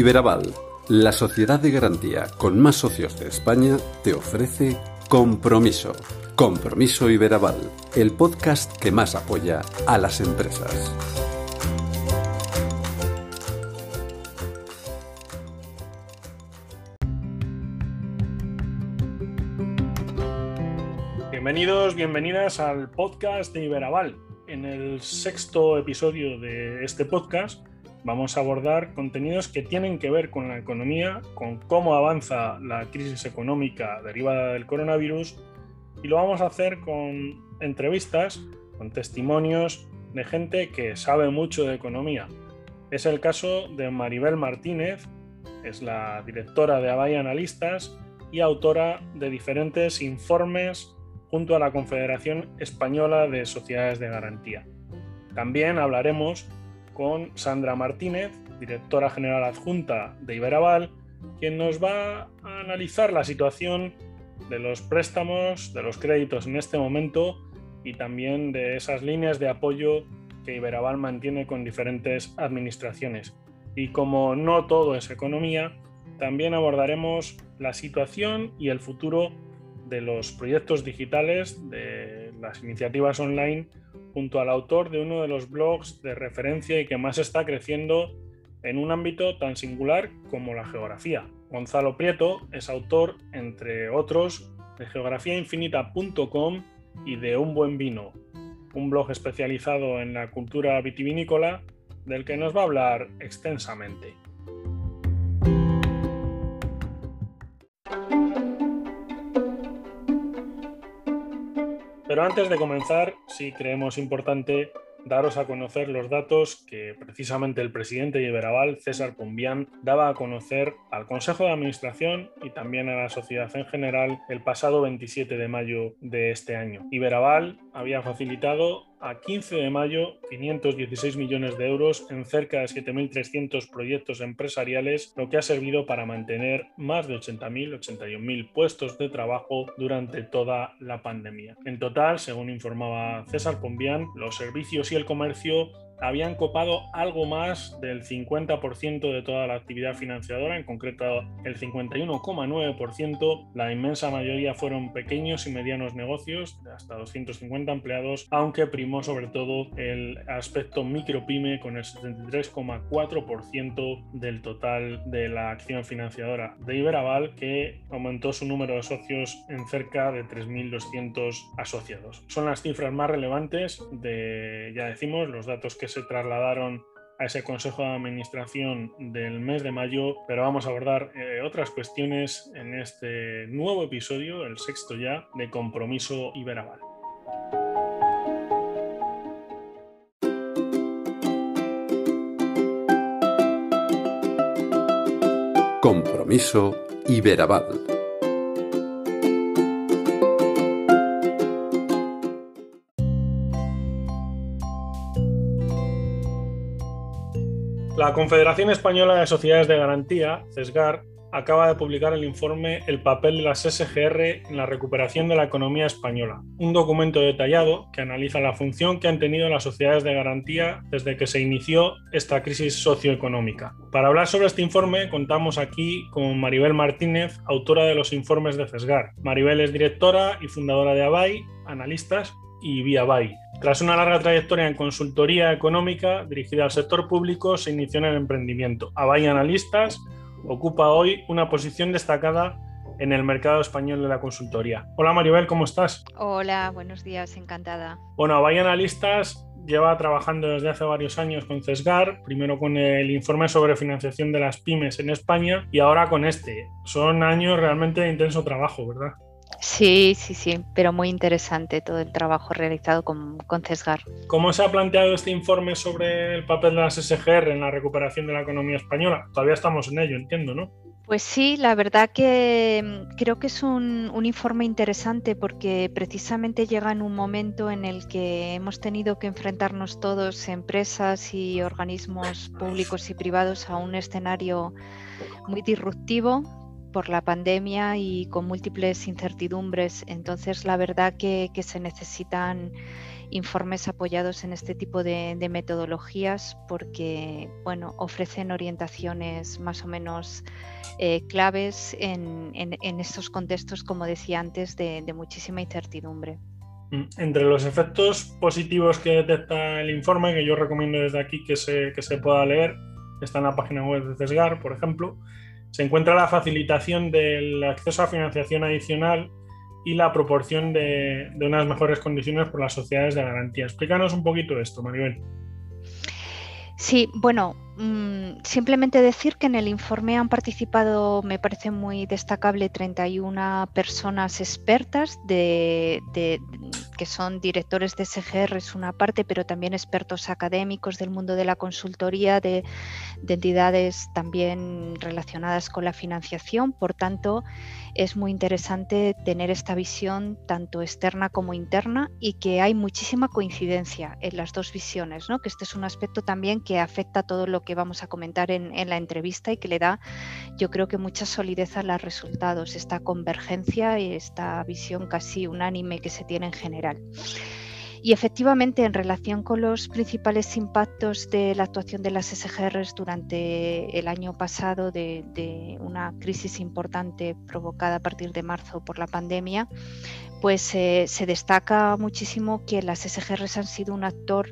Iberaval, la sociedad de garantía con más socios de España, te ofrece Compromiso. Compromiso Iberaval, el podcast que más apoya a las empresas. Bienvenidos, bienvenidas al podcast de Iberaval. En el sexto episodio de este podcast vamos a abordar contenidos que tienen que ver con la economía, con cómo avanza la crisis económica derivada del coronavirus y lo vamos a hacer con entrevistas, con testimonios de gente que sabe mucho de economía. Es el caso de Maribel Martínez, es la directora de Abay Analistas y autora de diferentes informes junto a la Confederación Española de Sociedades de Garantía. También hablaremos con Sandra Martínez, directora general adjunta de Iberaval, quien nos va a analizar la situación de los préstamos, de los créditos en este momento y también de esas líneas de apoyo que Iberaval mantiene con diferentes administraciones. Y como no todo es economía, también abordaremos la situación y el futuro de los proyectos digitales, de las iniciativas online junto al autor de uno de los blogs de referencia y que más está creciendo en un ámbito tan singular como la geografía. Gonzalo Prieto es autor, entre otros, de geografiainfinita.com y de Un buen vino, un blog especializado en la cultura vitivinícola del que nos va a hablar extensamente. Pero antes de comenzar, sí creemos importante daros a conocer los datos que precisamente el presidente de Iberaval, César Pombián, daba a conocer al Consejo de Administración y también a la sociedad en general el pasado 27 de mayo de este año. Iberaval había facilitado a 15 de mayo 516 millones de euros en cerca de 7.300 proyectos empresariales, lo que ha servido para mantener más de 80.000, 81.000 puestos de trabajo durante toda la pandemia. En total, según informaba César Pombián, los servicios y el comercio habían copado algo más del 50% de toda la actividad financiadora, en concreto el 51,9%. La inmensa mayoría fueron pequeños y medianos negocios de hasta 250 empleados, aunque primó sobre todo el aspecto micropyme con el 73,4% del total de la acción financiadora de Iberaval, que aumentó su número de socios en cerca de 3.200 asociados. Son las cifras más relevantes de, ya decimos, los datos que se trasladaron a ese Consejo de Administración del mes de mayo, pero vamos a abordar eh, otras cuestiones en este nuevo episodio, el sexto ya, de Compromiso Iberaval. Compromiso Iberaval. La Confederación Española de Sociedades de Garantía, CESGAR, acaba de publicar el informe El papel de las SGR en la recuperación de la economía española, un documento detallado que analiza la función que han tenido las sociedades de garantía desde que se inició esta crisis socioeconómica. Para hablar sobre este informe contamos aquí con Maribel Martínez, autora de los informes de CESGAR. Maribel es directora y fundadora de ABAI, analistas, y Vía BAI. Tras una larga trayectoria en consultoría económica dirigida al sector público, se inició en el emprendimiento. Abay Analistas ocupa hoy una posición destacada en el mercado español de la consultoría. Hola Maribel, ¿cómo estás? Hola, buenos días, encantada. Bueno, Abay Analistas lleva trabajando desde hace varios años con CESGAR, primero con el informe sobre financiación de las pymes en España y ahora con este. Son años realmente de intenso trabajo, ¿verdad? Sí, sí, sí, pero muy interesante todo el trabajo realizado con, con, CESGAR. ¿Cómo se ha planteado este informe sobre el papel de las SGR en la recuperación de la economía española? Todavía estamos en ello, entiendo, ¿no? Pues sí, la verdad que mm, creo que es un, un, informe interesante porque precisamente llega en un momento en el que hemos tenido que enfrentarnos todos, empresas y organismos públicos y privados, a un escenario muy disruptivo por la pandemia y con múltiples incertidumbres. Entonces, la verdad que, se necesitan informes apoyados en este tipo de, metodologías porque bueno, ofrecen orientaciones más o menos eh, claves en, estos contextos, como decía antes, de, muchísima incertidumbre. Mm, entre los efectos positivos que detecta el informe, que yo recomiendo desde aquí que se, que se pueda leer, está en la página web de CESGAR, por ejemplo, se encuentra la facilitación del acceso a financiación adicional y la proporción de, unas mejores condiciones por las sociedades de garantía. Explícanos un poquito esto, Maribel. Sí, bueno, simplemente decir que en el informe han participado, me parece muy destacable, 31 personas expertas de, que son directores de SGR es una parte, pero también expertos académicos del mundo de la consultoría, de, entidades también relacionadas con la financiación. Por tanto, es muy interesante tener esta visión tanto externa como interna y que hay muchísima coincidencia en las dos visiones, ¿no? que este es un aspecto también que afecta a todo lo que vamos a comentar en, en la entrevista y que le da, yo creo que mucha solidez a los resultados, esta convergencia y esta visión casi unánime que se tiene en general. Y efectivamente, en relación con los principales impactos de la actuación de las SGRs durante el año pasado, de, una crisis importante provocada a partir de marzo por la pandemia, pues eh, se destaca muchísimo que las SGRs han sido un actor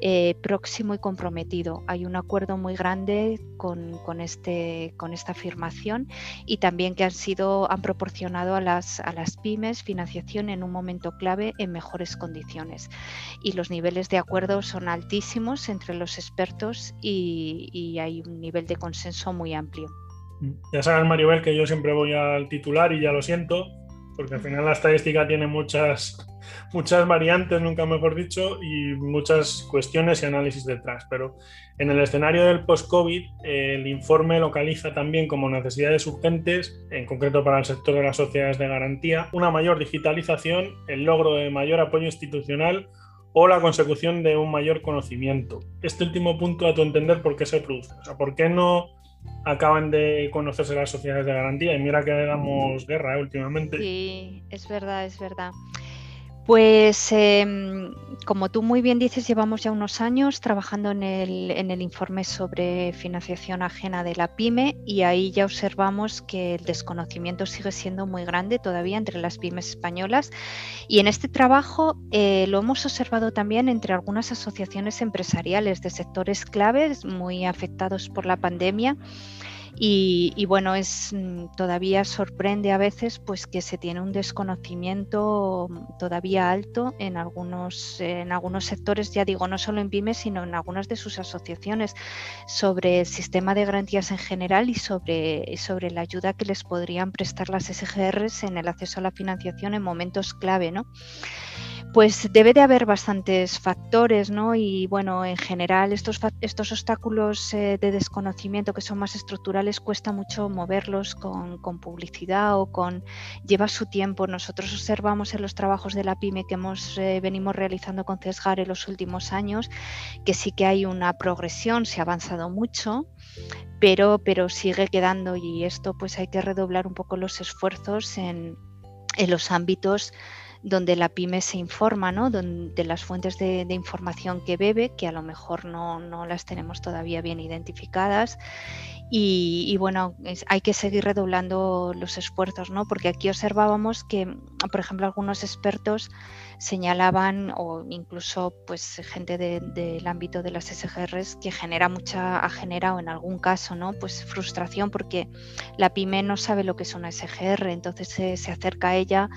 eh, próximo y comprometido. Hay un acuerdo muy grande con, este, con esta afirmación y también que han, sido, han proporcionado a las, a las pymes financiación en un momento clave en mejores condiciones. Y los niveles de acuerdo son altísimos entre los expertos y, y hay un nivel de consenso muy amplio. Ya sabes, Maribel, que yo siempre voy al titular y ya lo siento, porque al final la estadística tiene muchas, muchas variantes, nunca mejor dicho, y muchas cuestiones y análisis detrás. Pero en el escenario del post-COVID, el informe localiza también como necesidades urgentes, en concreto para el sector de las sociedades de garantía, una mayor digitalización, el logro de mayor apoyo institucional o la consecución de un mayor conocimiento. Este último punto, a tu entender, ¿por qué se produce? O sea, ¿por qué no acaban de conocerse las sociedades de garantía y mira que damos guerra ¿eh? últimamente. Sí, es verdad, es verdad. Pues em, como tú muy bien dices, llevamos ya unos años trabajando en el, informe sobre financiación ajena de la pyme y ahí ya observamos que el desconocimiento sigue siendo muy grande todavía entre las pymes españolas. Y en este trabajo eh, lo hemos observado también entre algunas asociaciones empresariales de sectores claves muy afectados por la pandemia y, bueno, es mm, todavía sorprende a veces pues que se tiene un desconocimiento todavía alto en algunos, en algunos sectores, ya digo, no solo en pymes, sino en algunas de sus asociaciones, sobre el sistema de garantías en general y sobre, sobre la ayuda que les podrían prestar las SGRs en el acceso a la financiación en momentos clave, ¿no? Pues debe de haber bastantes factores, ¿no? Y bueno, en general estos, estos obstáculos eh, de desconocimiento que son más estructurales cuesta mucho moverlos con, publicidad o con... lleva su tiempo. Nosotros observamos en los trabajos de la PyME que hemos eh, venimos realizando con CESGAR en los últimos años que sí que hay una progresión, se ha avanzado mucho, pero, pero sigue quedando y esto pues hay que redoblar un poco los esfuerzos en, en los ámbitos donde la pyme se informa, ¿no? de las fuentes de, información que bebe, que a lo mejor no, las tenemos todavía bien identificadas. Y, bueno, hay que seguir redoblando los esfuerzos, ¿no? porque aquí observábamos que, por ejemplo, algunos expertos señalaban, o incluso pues, gente del ámbito de las SGRs, que genera mucha, ha generado en algún caso ¿no? pues, frustración porque la pyme no sabe lo que es una SGR, entonces se, se acerca a ella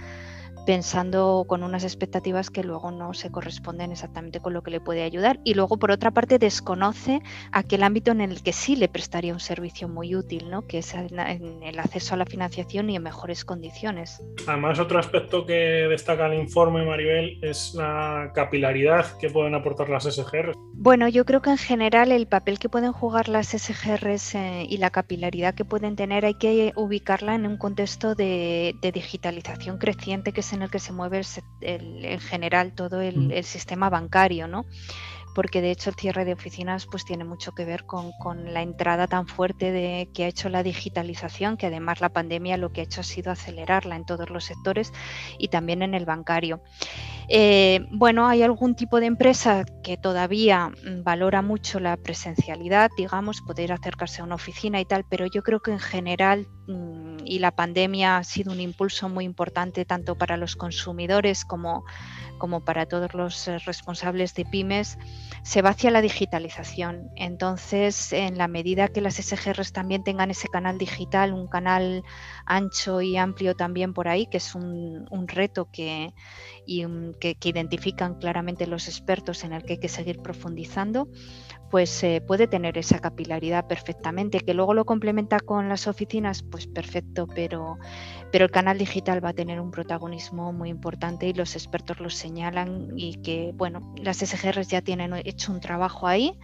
pensando con unas expectativas que luego no se corresponden exactamente con lo que le puede ayudar. Y luego, por otra parte, desconoce aquel ámbito en el que sí le prestaría un servicio muy útil, ¿no? que es en el acceso a la financiación y en mejores condiciones. Además, otro aspecto que destaca el informe, Maribel, es la capilaridad que pueden aportar las SGRs. Bueno, yo creo que en general el papel que pueden jugar las SGRs eh, y la capilaridad que pueden tener hay que ubicarla en un contexto de, de digitalización creciente que se en el que se mueve en general todo mm. el, sistema bancario, ¿no? Porque de hecho el cierre de oficinas pues tiene mucho que ver con, la entrada tan fuerte de, que ha hecho la digitalización, que además la pandemia lo que ha hecho ha sido acelerarla en todos los sectores y también en el bancario. Eh, bueno, hay algún tipo de empresa que todavía mm, valora mucho la presencialidad, digamos, poder acercarse a una oficina y tal, pero yo creo que en general, mm, y la pandemia ha sido un impulso muy importante tanto para los consumidores como como para todos los eh, responsables de pymes, se va hacia la digitalización. Entonces, en la medida que las SGRs también tengan ese canal digital, un canal ancho y amplio también por ahí, que es un, reto que, que, identifican claramente los expertos en el que hay que seguir profundizando, pues eh, puede tener esa capilaridad perfectamente. Que luego lo complementa con las oficinas, pues perfecto, pero, pero el canal digital va a tener un protagonismo muy importante y los expertos lo señalan y que, bueno, las SGRs ya tienen hecho un trabajo ahí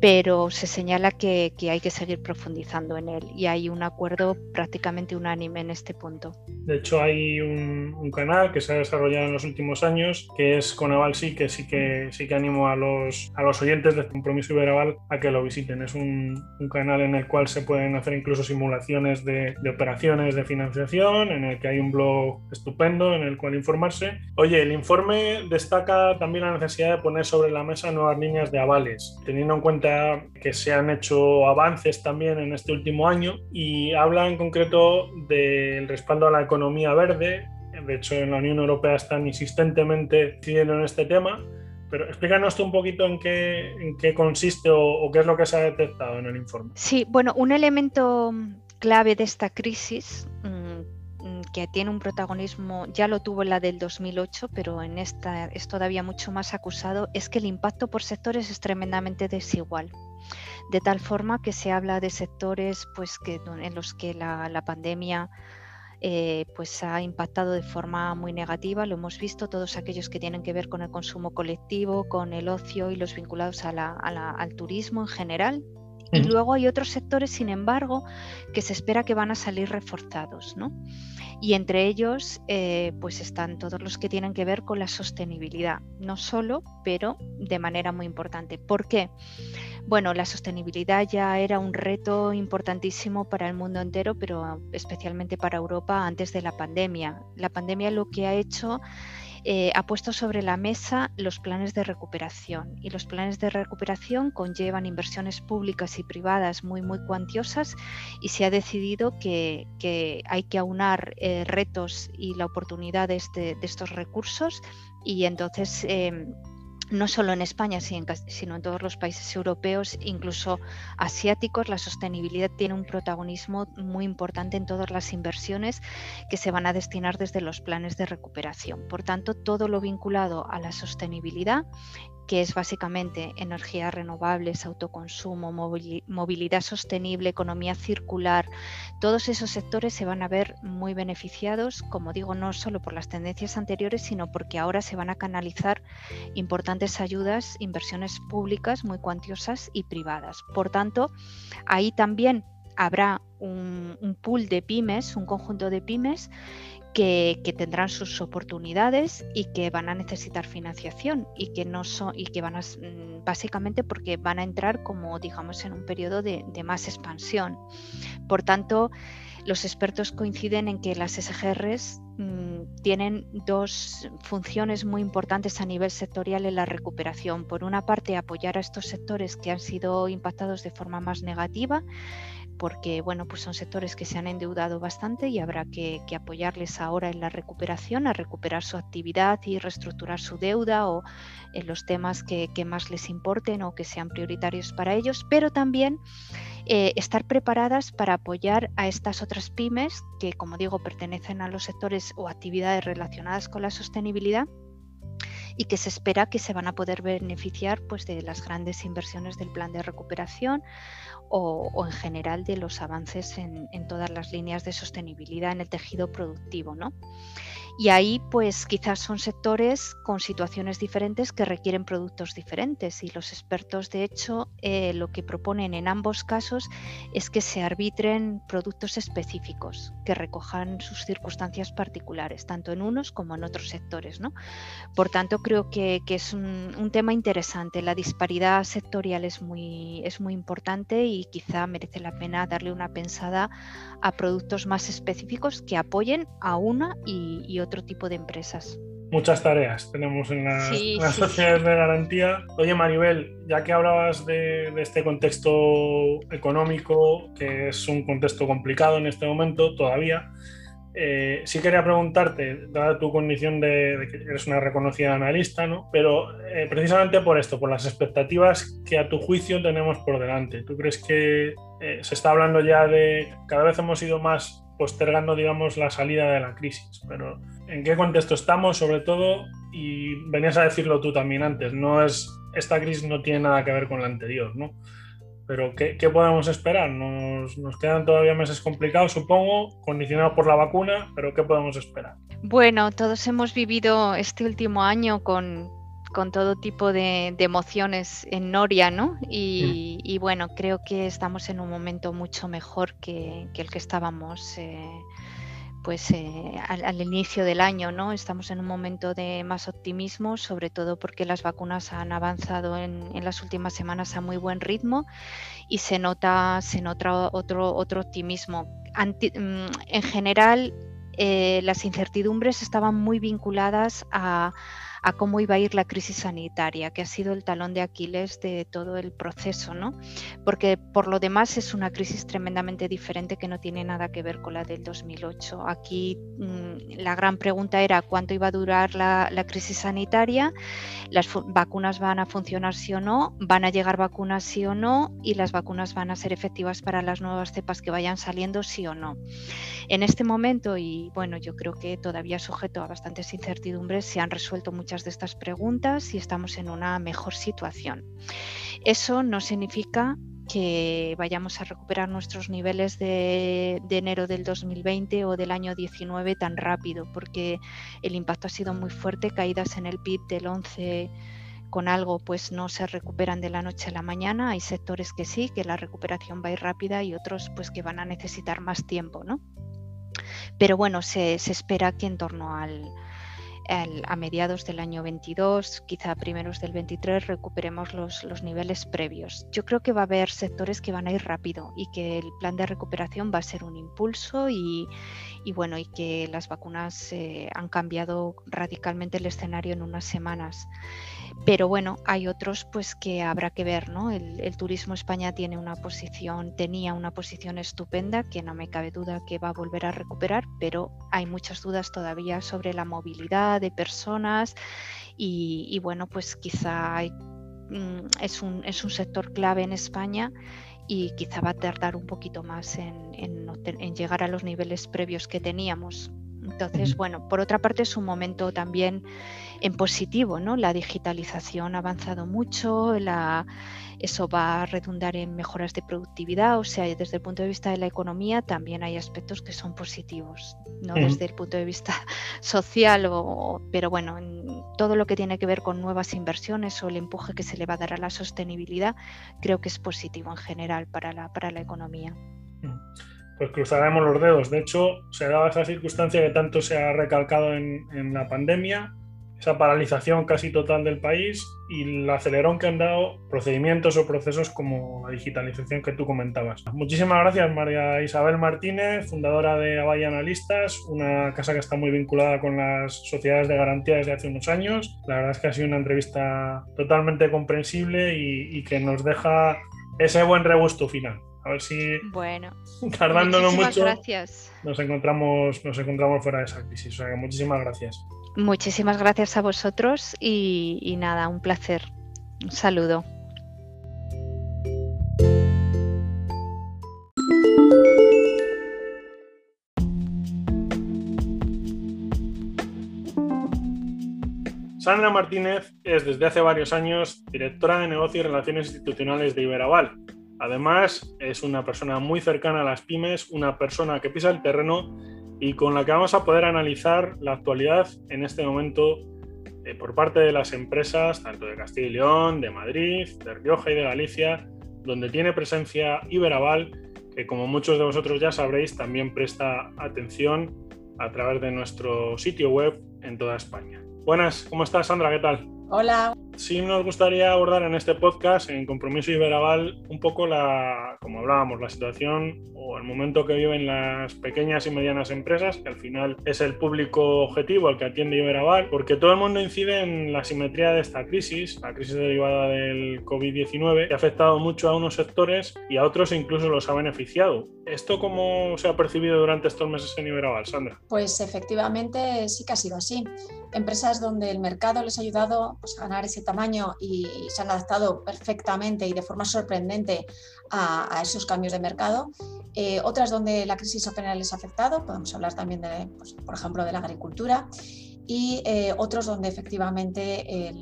pero se señala que, hay que seguir profundizando en él y hay un acuerdo prácticamente unánime en este punto. De hecho, hay un, canal que se ha desarrollado en los últimos años que es Conaval sí, que sí que sí que animo a los, a los oyentes de Compromiso Iberaval a que lo visiten. Es un, canal en el cual se pueden hacer incluso simulaciones de, de operaciones de financiación, en el que hay un blog estupendo en el cual informarse. Oye, el informe destaca también la necesidad de poner sobre la mesa nuevas líneas de avales, teniendo en cuenta que se han hecho avances también en este último año y habla en concreto del respaldo a la economía verde. De hecho, en la Unión Europea están insistentemente incidiendo en este tema. Pero explícanos tú un poquito en qué, en qué consiste o, qué es lo que se ha detectado en el informe. Sí, bueno, un elemento clave de esta crisis mm, que tiene un protagonismo, ya lo tuvo la del 2008, pero en esta es todavía mucho más acusado, es que el impacto por sectores es tremendamente desigual. De tal forma que se habla de sectores pues, que, en los que la, pandemia eh, pues ha impactado de forma muy negativa. Lo hemos visto, todos aquellos que tienen que ver con el consumo colectivo, con el ocio y los vinculados al turismo en general, y luego hay otros sectores, sin embargo, que se espera que van a salir reforzados, ¿no? Y entre ellos, eh, pues están todos los que tienen que ver con la sostenibilidad, no solo, pero de manera muy importante. ¿Por qué? Bueno, la sostenibilidad ya era un reto importantísimo para el mundo entero, pero especialmente para Europa antes de la pandemia. La pandemia lo que ha hecho eh, ha puesto sobre la mesa los planes de recuperación. Y los planes de recuperación conllevan inversiones públicas y privadas muy muy cuantiosas y se ha decidido que, hay que aunar eh, retos y la oportunidad de, este, estos recursos. Y entonces em, no solo en España, sino en todos los países europeos, incluso asiáticos, la sostenibilidad tiene un protagonismo muy importante en todas las inversiones que se van a destinar desde los planes de recuperación. Por tanto, todo lo vinculado a la sostenibilidad que es básicamente energías renovables, autoconsumo, movilidad sostenible, economía circular, todos esos sectores se van a ver muy beneficiados, como digo, no solo por las tendencias anteriores, sino porque ahora se van a canalizar importantes ayudas, inversiones públicas muy cuantiosas y privadas. Por tanto, ahí también habrá un, pool de pymes, un conjunto de pymes que, tendrán sus oportunidades y que van a necesitar financiación y que no son y que van a mm, básicamente porque van a entrar como digamos en un periodo de, más expansión. Por tanto, los expertos coinciden en que las SGRs mm, tienen dos funciones muy importantes a nivel sectorial en la recuperación. Por una parte, apoyar a estos sectores que han sido impactados de forma más negativa porque bueno, pues son sectores que se han endeudado bastante y habrá que, apoyarles ahora en la recuperación, a recuperar su actividad y reestructurar su deuda o en los temas que, más les importen o que sean prioritarios para ellos, pero también eh, estar preparadas para apoyar a estas otras pymes que, como digo, pertenecen a los sectores o actividades relacionadas con la sostenibilidad y que se espera que se van a poder beneficiar pues, de las grandes inversiones del plan de recuperación o, en general de los avances en, todas las líneas de sostenibilidad en el tejido productivo. ¿no? Y ahí, pues quizás son sectores con situaciones diferentes que requieren productos diferentes. Y los expertos, de hecho, eh, lo que proponen en ambos casos es que se arbitren productos específicos que recojan sus circunstancias particulares, tanto en unos como en otros sectores. ¿no? Por tanto, creo que, es un, tema interesante. La disparidad sectorial es muy, es muy importante y quizá merece la pena darle una pensada a productos más específicos que apoyen a una y otro tipo de empresas. Muchas tareas tenemos en las, sociedades de garantía. Oye, Maribel, ya que hablabas de, este contexto económico, que es un contexto complicado en este momento todavía, eh, sí quería preguntarte, dada tu condición de, que eres una reconocida analista, ¿no? pero eh, precisamente por esto, por las expectativas que a tu juicio tenemos por delante. ¿Tú crees que eh, se está hablando ya de, cada vez hemos ido más postergando, digamos, la salida de la crisis, pero ¿en qué contexto estamos sobre todo? Y venías a decirlo tú también antes, no es, esta crisis no tiene nada que ver con la anterior, ¿no? Pero ¿qué, podemos esperar? Nos, nos, quedan todavía meses complicados, supongo, condicionados por la vacuna, pero ¿qué podemos esperar? Bueno, todos hemos vivido este último año con, con todo tipo de, emociones en Noria, ¿no? Mm. Y, bueno, creo que estamos en un momento mucho mejor que, el que estábamos eh, pues eh, al, inicio del año, ¿no? Estamos en un momento de más optimismo, sobre todo porque las vacunas han avanzado en, las últimas semanas a muy buen ritmo y se nota, se nota otro, otro optimismo. Mm, en general, eh, las incertidumbres estaban muy vinculadas a a cómo iba a ir la crisis sanitaria, que ha sido el talón de Aquiles de todo el proceso, ¿no? Porque por lo demás es una crisis tremendamente diferente que no tiene nada que ver con la del 2008. Aquí mm, la gran pregunta era cuánto iba a durar la, crisis sanitaria, las vacunas van a funcionar sí o no, van a llegar vacunas sí o no y las vacunas van a ser efectivas para las nuevas cepas que vayan saliendo sí o no. En este momento, y bueno, yo creo que todavía sujeto a bastantes incertidumbres, se han resuelto muchas de estas preguntas y estamos en una mejor situación. Eso no significa que vayamos a recuperar nuestros niveles de, enero del 2020 o del año 19 tan rápido, porque el impacto ha sido muy fuerte, caídas en el PIB del 11 con algo pues no se recuperan de la noche a la mañana, hay sectores que sí, que la recuperación va a ir rápida y otros pues que van a necesitar más tiempo, ¿no? Pero bueno, se espera que en torno al, a mediados del año 22, quizá primeros del 23, recuperemos los, los, niveles previos. Yo creo que va a haber sectores que van a ir rápido y que el plan de recuperación va a ser un impulso y, y bueno, y que las vacunas eh, han cambiado radicalmente el escenario en unas semanas. Pero bueno, hay otros pues que habrá que ver, ¿no? El, el, turismo España tiene una posición, tenía una posición estupenda que no me cabe duda que va a volver a recuperar, pero hay muchas dudas todavía sobre la movilidad de personas y, bueno, pues quizá mm, es, un, es un sector clave en España y quizá va a tardar un poquito más en, en, llegar a los niveles previos que teníamos. Entonces, bueno, por otra parte es un momento también en positivo, ¿no? La digitalización ha avanzado mucho, la, eso va a redundar en mejoras de productividad, o sea, desde el punto de vista de la economía también hay aspectos que son positivos, no desde el punto de vista social, o, pero bueno, en todo lo que tiene que ver con nuevas inversiones o el empuje que se le va a dar a la sostenibilidad, creo que es positivo en general para la, para la economía. Pues cruzaremos los dedos. De hecho, se daba esa circunstancia que tanto se ha recalcado en, en la pandemia, esa paralización casi total del país y el acelerón que han dado procedimientos o procesos como la digitalización que tú comentabas. Muchísimas gracias María Isabel Martínez, fundadora de Avaya Analistas, una casa que está muy vinculada con las sociedades de garantía desde hace unos años. La verdad es que ha sido una entrevista totalmente comprensible y, que nos deja ese buen regusto final. A ver si bueno, tardándonos mucho gracias. nos encontramos nos encontramos fuera de esa crisis. O sea que muchísimas gracias. Muchísimas gracias a vosotros y, nada, un placer. Un saludo. Sandra Martínez es desde hace varios años directora de negocio y relaciones institucionales de Iberaval. Además, es una persona muy cercana a las pymes, una persona que pisa el terreno y con la que vamos a poder analizar la actualidad en este momento eh, por parte de las empresas, tanto de Castilla y León, de Madrid, de Rioja y de Galicia, donde tiene presencia Iberaval, que como muchos de vosotros ya sabréis, también presta atención a través de nuestro sitio web en toda España. Buenas, ¿cómo estás Sandra? ¿Qué tal? Hola. Sí nos gustaría abordar en este podcast, en Compromiso Iberaval, un poco la, como hablábamos, la situación o el momento que viven las pequeñas y medianas empresas, que al final es el público objetivo al que atiende Iberaval, porque todo el mundo incide en la simetría de esta crisis, la crisis derivada del COVID-19, que ha afectado mucho a unos sectores y a otros incluso los ha beneficiado. ¿Esto cómo se ha percibido durante estos meses en Iberaval, Sandra? Pues efectivamente sí que ha sido así. Empresas donde el mercado les ha ayudado pues, a ganar ese tamaño y se han adaptado perfectamente y de forma sorprendente a, esos cambios de mercado. Eh, otras donde la crisis apenas les ha afectado, podemos hablar también, de, pues, por ejemplo, de la agricultura y eh, otros donde efectivamente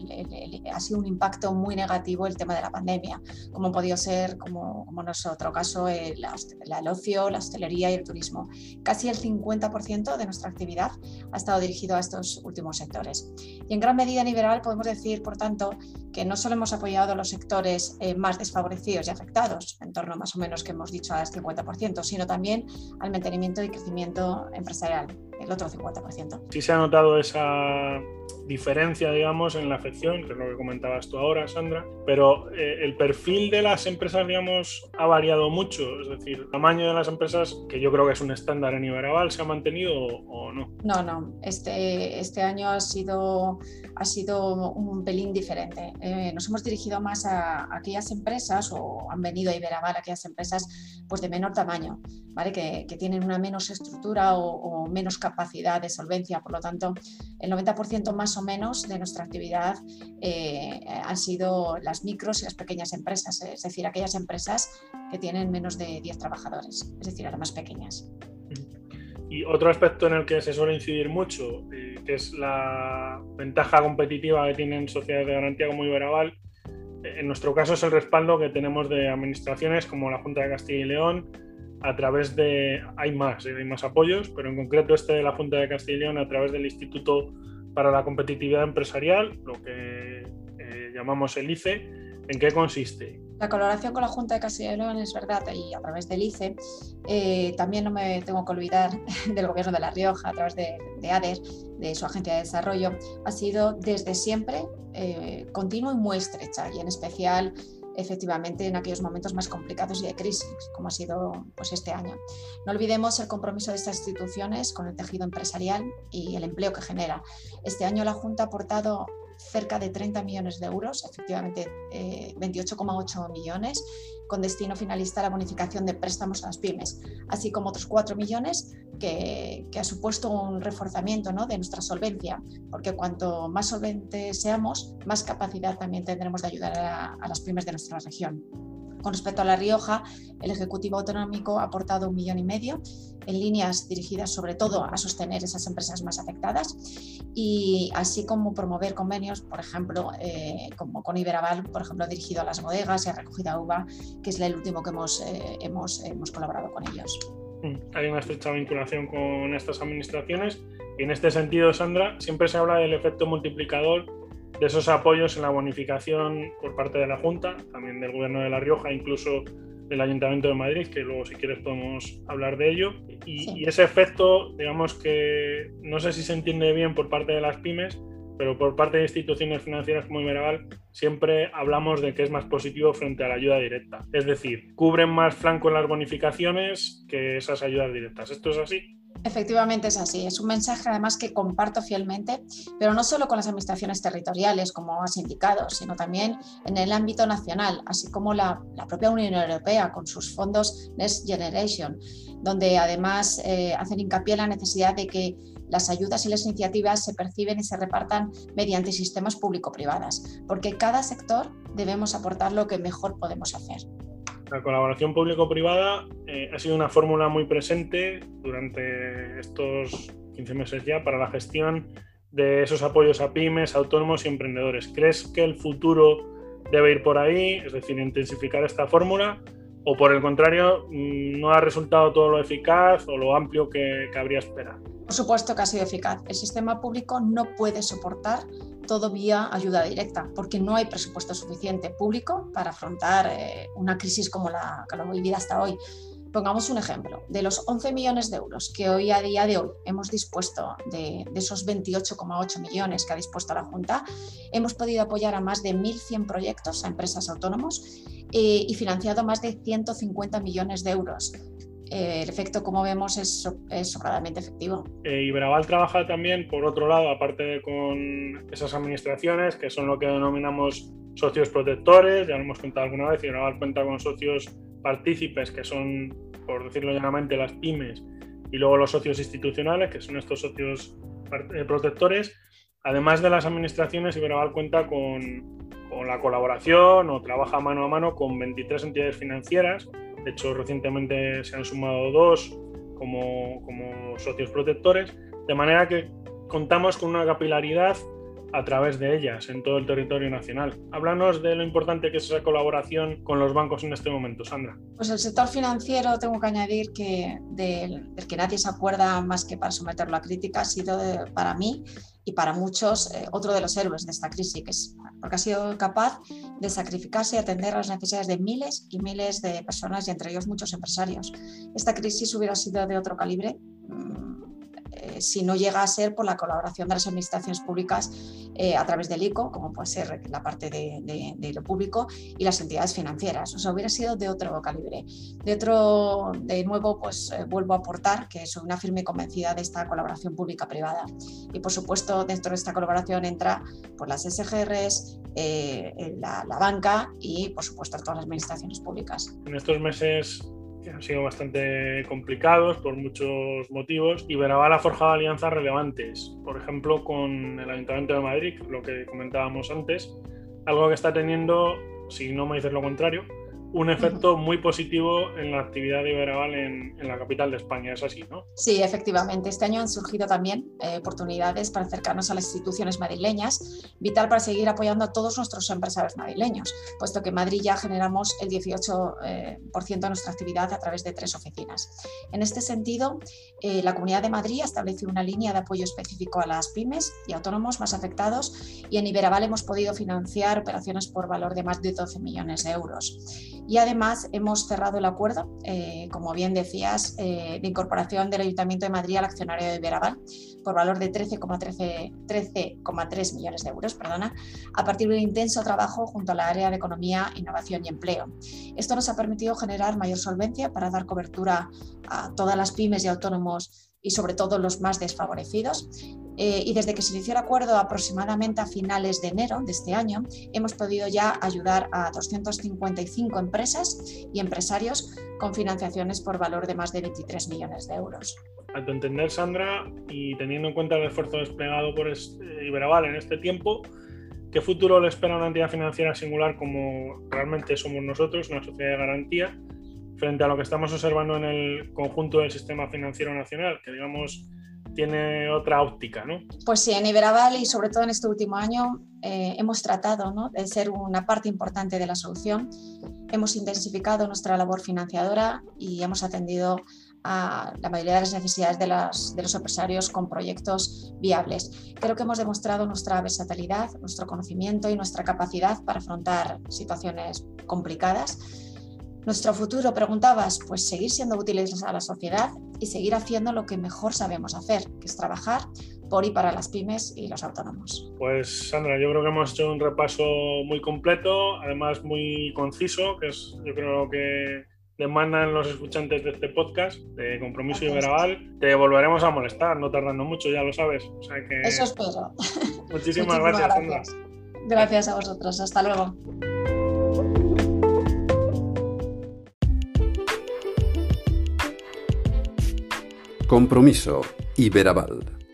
ha sido un impacto muy negativo el tema de la pandemia, como podido ser, como, como en nuestro caso, el, el, ocio, la hostelería y el turismo. Casi el 50% de nuestra actividad ha estado dirigido a estos últimos sectores. Y en gran medida nivel podemos decir, por tanto, que no solo hemos apoyado a los sectores eh, más desfavorecidos y afectados, en torno más o menos que hemos dicho al 50%, sino también al mantenimiento y crecimiento empresarial el otro 50%. Sí se ha notado esa diferencia, digamos, en la afección, que es lo que comentabas tú ahora, Sandra, pero eh, el perfil de las empresas, digamos, ha variado mucho, es decir, el tamaño de las empresas, que yo creo que es un estándar en Iberaval, ¿se ha mantenido o, no? No, no, este, este año ha sido, ha sido un pelín diferente. Eh, nos hemos dirigido más a, aquellas empresas, o han venido a Iberaval aquellas empresas pues de menor tamaño, ¿vale? que, que tienen una menos estructura o, o menos capacidad de solvencia, por lo tanto, el 90% más o menos de nuestra actividad eh, han sido las micros y las pequeñas empresas, es decir, aquellas empresas que tienen menos de 10 trabajadores, es decir, las más pequeñas. Y otro aspecto en el que se suele incidir mucho, eh, que es la ventaja competitiva que tienen sociedades de garantía como Iberaval, en nuestro caso es el respaldo que tenemos de administraciones como la Junta de Castilla y León, a través de, hay más, eh, hay más apoyos, pero en concreto este de la Junta de Castilla y León a través del Instituto para la competitividad empresarial, lo que eh, llamamos el ICE. ¿En qué consiste? La colaboración con la Junta de León es verdad y a través del ICE. Eh, también no me tengo que olvidar del Gobierno de La Rioja a través de, ADER, de su agencia de desarrollo. Ha sido desde siempre eh, continuo y muy estrecha y en especial efectivamente en aquellos momentos más complicados y de crisis, como ha sido pues, este año. No olvidemos el compromiso de estas instituciones con el tejido empresarial y el empleo que genera. Este año la Junta ha aportado cerca de 30 millones de euros, efectivamente 28,8 eh, millones, con destino finalista a la bonificación de préstamos a las pymes, así como otros 4 millones que, ha supuesto un reforzamiento ¿no? de nuestra solvencia, porque cuanto más solventes seamos, más capacidad también tendremos de ayudar a las pymes de nuestra región. Con respecto a La Rioja, el Ejecutivo Autonómico ha aportado un millón y medio en líneas dirigidas sobre todo a sostener esas empresas más afectadas y así como promover convenios, por ejemplo, eh, como con Iberaval, por ejemplo, dirigido a las bodegas y a recogida uva, que es el último que hemos, eh, hemos, hemos colaborado con ellos. Hay una estrecha vinculación con estas administraciones y en este sentido, Sandra, siempre se habla del efecto multiplicador de esos apoyos en la bonificación por parte de la Junta, también del Gobierno de La Rioja, incluso del Ayuntamiento de Madrid, que luego si quieres podemos hablar de ello. Y, ese efecto, digamos que no sé si se entiende bien por parte de las pymes, pero por parte de instituciones financieras como Iberaval siempre hablamos de que es más positivo frente a la ayuda directa. Es decir, cubren más flanco en las bonificaciones que esas ayudas directas. ¿Esto es así? Efectivamente es así. Es un mensaje además que comparto fielmente, pero no solo con las administraciones territoriales, como has indicado, sino también en el ámbito nacional, así como la, propia Unión Europea con sus fondos Next Generation, donde además eh, hacen hincapié en la necesidad de que las ayudas y las iniciativas se perciben y se repartan mediante sistemas público-privadas, porque cada sector debemos aportar lo que mejor podemos hacer. La colaboración público-privada eh, ha sido una fórmula muy presente durante estos 15 meses ya para la gestión de esos apoyos a pymes, autónomos y emprendedores. ¿Crees que el futuro debe ir por ahí, es decir, intensificar esta fórmula? ¿O por el contrario, mm, no ha resultado todo lo eficaz o lo amplio que, habría esperado? Por supuesto que ha sido eficaz. El sistema público no puede soportar todo vía ayuda directa, porque no hay presupuesto suficiente público para afrontar eh, una crisis como la que lo vivida hasta hoy. Pongamos un ejemplo, de los 11 millones de euros que hoy a día de hoy hemos dispuesto, de, esos 28,8 millones que ha dispuesto la Junta, hemos podido apoyar a más de 1.100 proyectos a empresas autónomos eh, y financiado más de 150 millones de euros. Eh, el efecto, como vemos, es, es sobradamente efectivo. Eh, trabaja también, por otro lado, aparte de con esas administraciones, que son lo que denominamos socios protectores, ya lo hemos contado alguna vez, Iberaval cuenta con socios partícipes, que son, por decirlo llanamente, las pymes, y luego los socios institucionales, que son estos socios eh, protectores. Además de las administraciones, Iberaval cuenta con, con la colaboración o trabaja mano a mano con 23 entidades financieras. De hecho, recientemente se han sumado dos como, como socios protectores, de manera que contamos con una capilaridad a través de ellas en todo el territorio nacional. Háblanos de lo importante que es esa colaboración con los bancos en este momento, Sandra. Pues el sector financiero, tengo que añadir que del, que nadie se acuerda más que para someterlo a crítica, ha sido para mí y para muchos eh, otro de los héroes de esta crisis, porque ha sido capaz de sacrificarse y atender las necesidades de miles y miles de personas y entre ellos muchos empresarios. Esta crisis hubiera sido de otro calibre eh, si no llega a ser por la colaboración de las administraciones públicas eh, a través del ICO, como puede ser la parte de, lo público, y las entidades financieras. O sea, hubiera sido de otro calibre. De otro, de nuevo, pues eh, vuelvo a aportar que soy una firme convencida de esta colaboración pública-privada. Y por supuesto, dentro de esta colaboración entra pues, las SGRs, la, la banca y, por supuesto, todas las administraciones públicas. En estos meses han sido bastante complicados por muchos motivos. Y Veraval ha forjado alianzas relevantes, por ejemplo, con el Ayuntamiento de Madrid, lo que comentábamos antes, algo que está teniendo, si no me dices lo contrario, un efecto muy positivo en la actividad de Iberaval en, la capital de España. Es así, ¿no? Sí, efectivamente. Este año han surgido también eh, oportunidades para acercarnos a las instituciones madrileñas, vital para seguir apoyando a todos nuestros empresarios madrileños, puesto que en Madrid ya generamos el 18% eh, de nuestra actividad a través de tres oficinas. En este sentido, eh, la Comunidad de Madrid ha establecido una línea de apoyo específico a las pymes y autónomos más afectados y en Iberaval hemos podido financiar operaciones por valor de más de 12 millones de euros. Y además hemos cerrado el acuerdo, eh, como bien decías, eh, de incorporación del Ayuntamiento de Madrid al accionario de Iberaval por valor de 13,3 millones de euros, perdona, a partir de un intenso trabajo junto a la área de Economía, Innovación y Empleo. Esto nos ha permitido generar mayor solvencia para dar cobertura a todas las pymes y autónomos y sobre todo los más desfavorecidos. Eh, y desde que se inició el acuerdo aproximadamente a finales de enero de este año, hemos podido ya ayudar a 255 empresas y empresarios con financiaciones por valor de más de 23 millones de euros. A tu entender, Sandra, y teniendo en cuenta el esfuerzo desplegado por Iberaval en este tiempo, ¿qué futuro le espera a una entidad financiera singular como realmente somos nosotros, una sociedad de garantía? frente a lo que estamos observando en el conjunto del sistema financiero nacional, que digamos tiene otra óptica, ¿no? Pues sí, en Iberaval y sobre todo en este último año eh, hemos tratado ¿no? de ser una parte importante de la solución. Hemos intensificado nuestra labor financiadora y hemos atendido a la mayoría de las necesidades de, las, de los empresarios con proyectos viables. Creo que hemos demostrado nuestra versatilidad, nuestro conocimiento y nuestra capacidad para afrontar situaciones complicadas nuestro futuro, preguntabas, pues seguir siendo útiles a la sociedad y seguir haciendo lo que mejor sabemos hacer, que es trabajar por y para las pymes y los autónomos. Pues Sandra, yo creo que hemos hecho un repaso muy completo, además muy conciso, que es yo creo que demandan los escuchantes de este podcast de Compromiso y Veraval. Te volveremos a molestar, no tardando mucho, ya lo sabes. Eso espero. Muchísimas, gracias, Sandra. Gracias a vosotros. Hasta luego. Compromiso Iberaval.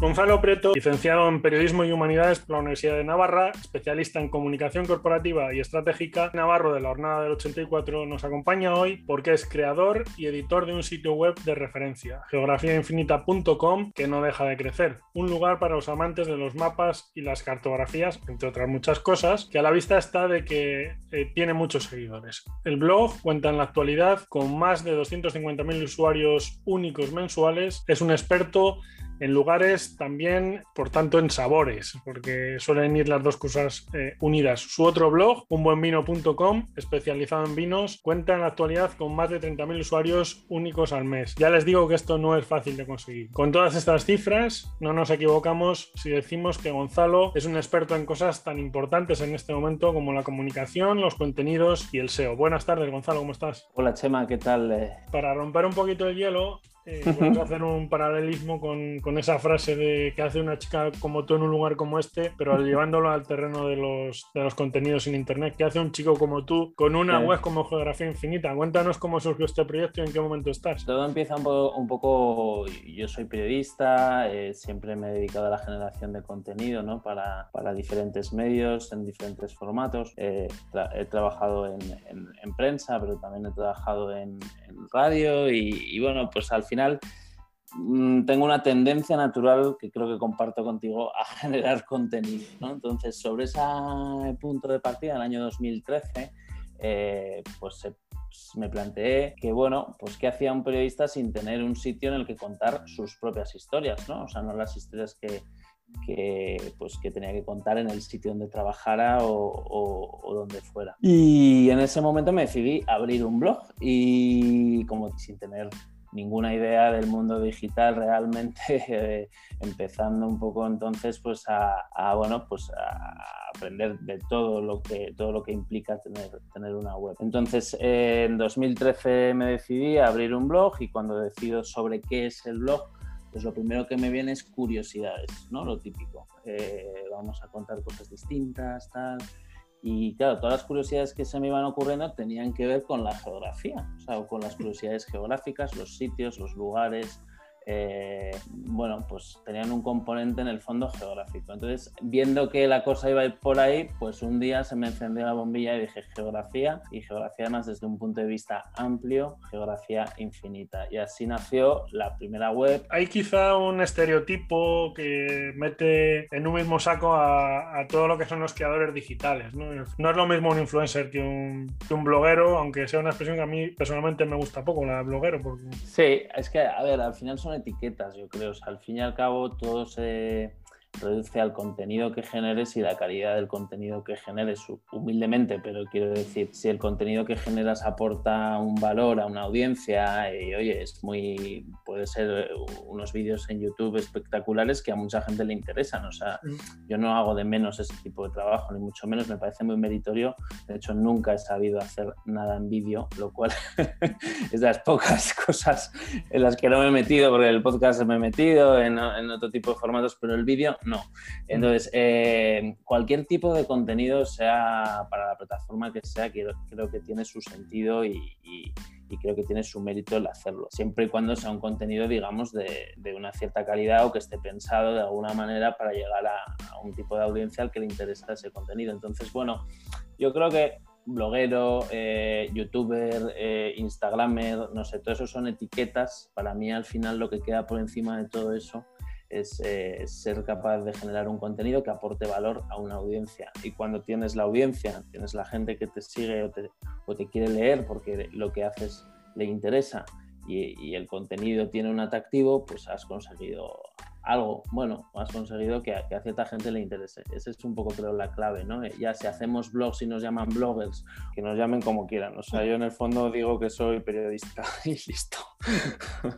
Gonzalo Preto, licenciado en Periodismo y Humanidades por la Universidad de Navarra, especialista en Comunicación Corporativa y Estratégica, Navarro de la Jornada del 84, nos acompaña hoy porque es creador y editor de un sitio web de referencia, geografiainfinita.com, que no deja de crecer. Un lugar para los amantes de los mapas y las cartografías, entre otras muchas cosas, que a la vista está de que eh, tiene muchos seguidores. El blog cuenta en la actualidad con más de 250.000 usuarios únicos mensuales. Es un experto en lugares también, por tanto, en sabores, porque suelen ir las dos cosas eh, unidas. Su otro blog, unbuenvino.com, especializado en vinos, cuenta en la actualidad con más de 30.000 usuarios únicos al mes. Ya les digo que esto no es fácil de conseguir. Con todas estas cifras, no nos equivocamos si decimos que Gonzalo es un experto en cosas tan importantes en este momento como la comunicación, los contenidos y el SEO. Buenas tardes, Gonzalo, ¿cómo estás? Hola, Chema, ¿qué tal? Para romper un poquito el hielo, eh, hacer un paralelismo con, con, esa frase de que hace una chica como tú en un lugar como este, pero llevándolo al terreno de los, de los contenidos en Internet. ¿Qué hace un chico como tú con una web como Geografía Infinita? Cuéntanos cómo surgió este proyecto y en qué momento estás. Todo empieza un poco, un poco yo soy periodista, eh, siempre me he dedicado a la generación de contenido ¿no? para, para diferentes medios, en diferentes formatos. Eh, tra he trabajado en, en, en, prensa, pero también he trabajado en, en radio y, y bueno, pues al final mm, tengo una tendencia natural que creo que comparto contigo a generar contenido. ¿no? Entonces, sobre ese punto de partida, en el año 2013, eh, pues me planteé que, bueno, pues qué hacía un periodista sin tener un sitio en el que contar sus propias historias, ¿no? O sea, no las historias que, pues, que tenía que contar en el sitio donde trabajara o, o, o, donde fuera. Y en ese momento me decidí abrir un blog y como sin tener ninguna idea del mundo digital realmente, eh, empezando un poco entonces pues a, bueno, pues a aprender de todo lo que, todo lo que implica tener, tener una web. Entonces eh, en 2013 me decidí a abrir un blog y cuando decido sobre qué es el blog, pues lo primero que me viene es curiosidades, ¿no? Lo típico. Eh, vamos a contar cosas distintas, tal. Y claro, todas las curiosidades que se me iban ocurriendo tenían que ver con la geografía, o sea, con las curiosidades geográficas, los sitios, los lugares, eh, bueno, pues tenían un componente en el fondo geográfico. Entonces, viendo que la cosa iba a ir por ahí, pues un día se me encendió la bombilla y dije geografía, y geografía además desde un punto de vista amplio, geografía infinita. Y así nació la primera web. Hay quizá un estereotipo que mete en un mismo saco a, a todo lo que son los creadores digitales. ¿no? no es lo mismo un influencer que un, que un, bloguero, aunque sea una expresión que a mí personalmente me gusta poco, la de bloguero. Porque... Sí, es que, a ver, al final son etiquetas, yo creo. O sea, al fin y al cabo, todo se reduce al contenido que generes y la calidad del contenido que generes, humildemente, pero quiero decir, si el contenido que generas aporta un valor a una audiencia y oye, es muy, puede ser unos vídeos en YouTube espectaculares que a mucha gente le interesan, o sea, yo no hago de menos ese tipo de trabajo, ni mucho menos, me parece muy meritorio, de hecho nunca he sabido hacer nada en vídeo, lo cual es de las pocas cosas en las que no me he metido, porque el podcast me he metido en, en otro tipo de formatos, pero el vídeo no. Entonces, eh, cualquier tipo de contenido, sea para la plataforma que sea, creo, creo que tiene su sentido y, y, y, creo que tiene su mérito el hacerlo, siempre y cuando sea un contenido, digamos, de, de una cierta calidad o que esté pensado de alguna manera para llegar a, a un tipo de audiencia al que le interesa ese contenido. Entonces, bueno, yo creo que bloguero, eh, youtuber, eh, instagramer, no sé, todo eso son etiquetas. Para mí al final lo que queda por encima de todo eso es eh, ser capaz de generar un contenido que aporte valor a una audiencia. Y cuando tienes la audiencia, tienes la gente que te sigue o te, o te quiere leer porque lo que haces le interesa y, y, el contenido tiene un atractivo, pues has conseguido algo, bueno, has conseguido que a, que a, cierta gente le interese. Esa es un poco, creo, la clave, ¿no? Ya si hacemos blogs y nos llaman bloggers, que nos llamen como quieran. O sea, yo en el fondo digo que soy periodista y listo.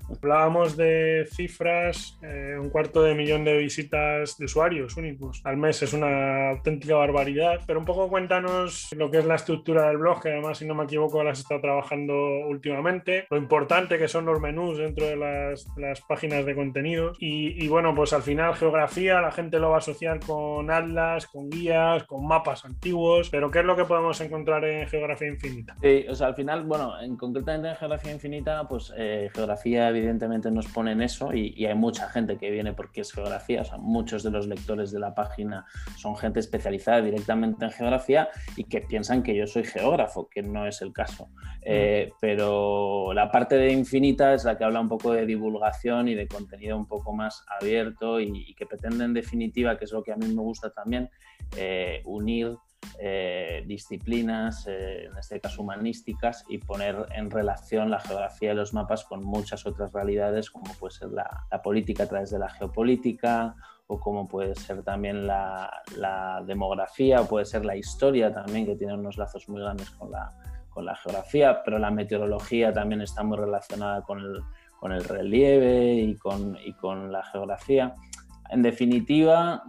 Hablábamos de cifras, eh, un cuarto de millón de visitas de usuarios únicos al mes. Es una auténtica barbaridad, pero un poco cuéntanos lo que es la estructura del blog, que además, si no me equivoco, las está trabajando últimamente, lo importante que son los menús dentro de las, las páginas de contenidos y, y bueno, pues al final geografía, la gente lo va a asociar con atlas, con guías, con mapas antiguos, pero ¿qué es lo que podemos encontrar en geografía infinita? Sí, o sea, al final, bueno, en, concretamente en geografía infinita, pues eh, geografía evidentemente nos pone en eso y, hay mucha gente que viene porque es geografía, o sea, muchos de los lectores de la página son gente especializada directamente en geografía y que piensan que yo soy geógrafo, que no es el caso. Eh, pero la parte de Infinita es la que habla un poco de divulgación y de contenido un poco más abierto y, que pretende en definitiva, que es lo que a mí me gusta también, eh, unir eh, disciplinas, eh, en este caso humanísticas, y poner en relación la geografía de los mapas con muchas otras realidades, como puede ser la, política a través de la geopolítica, o como puede ser también la, demografía, o puede ser la historia también, que tiene unos lazos muy grandes con la, con la geografía, pero la meteorología también está muy relacionada con el, con el relieve y con, y con la geografía. En definitiva,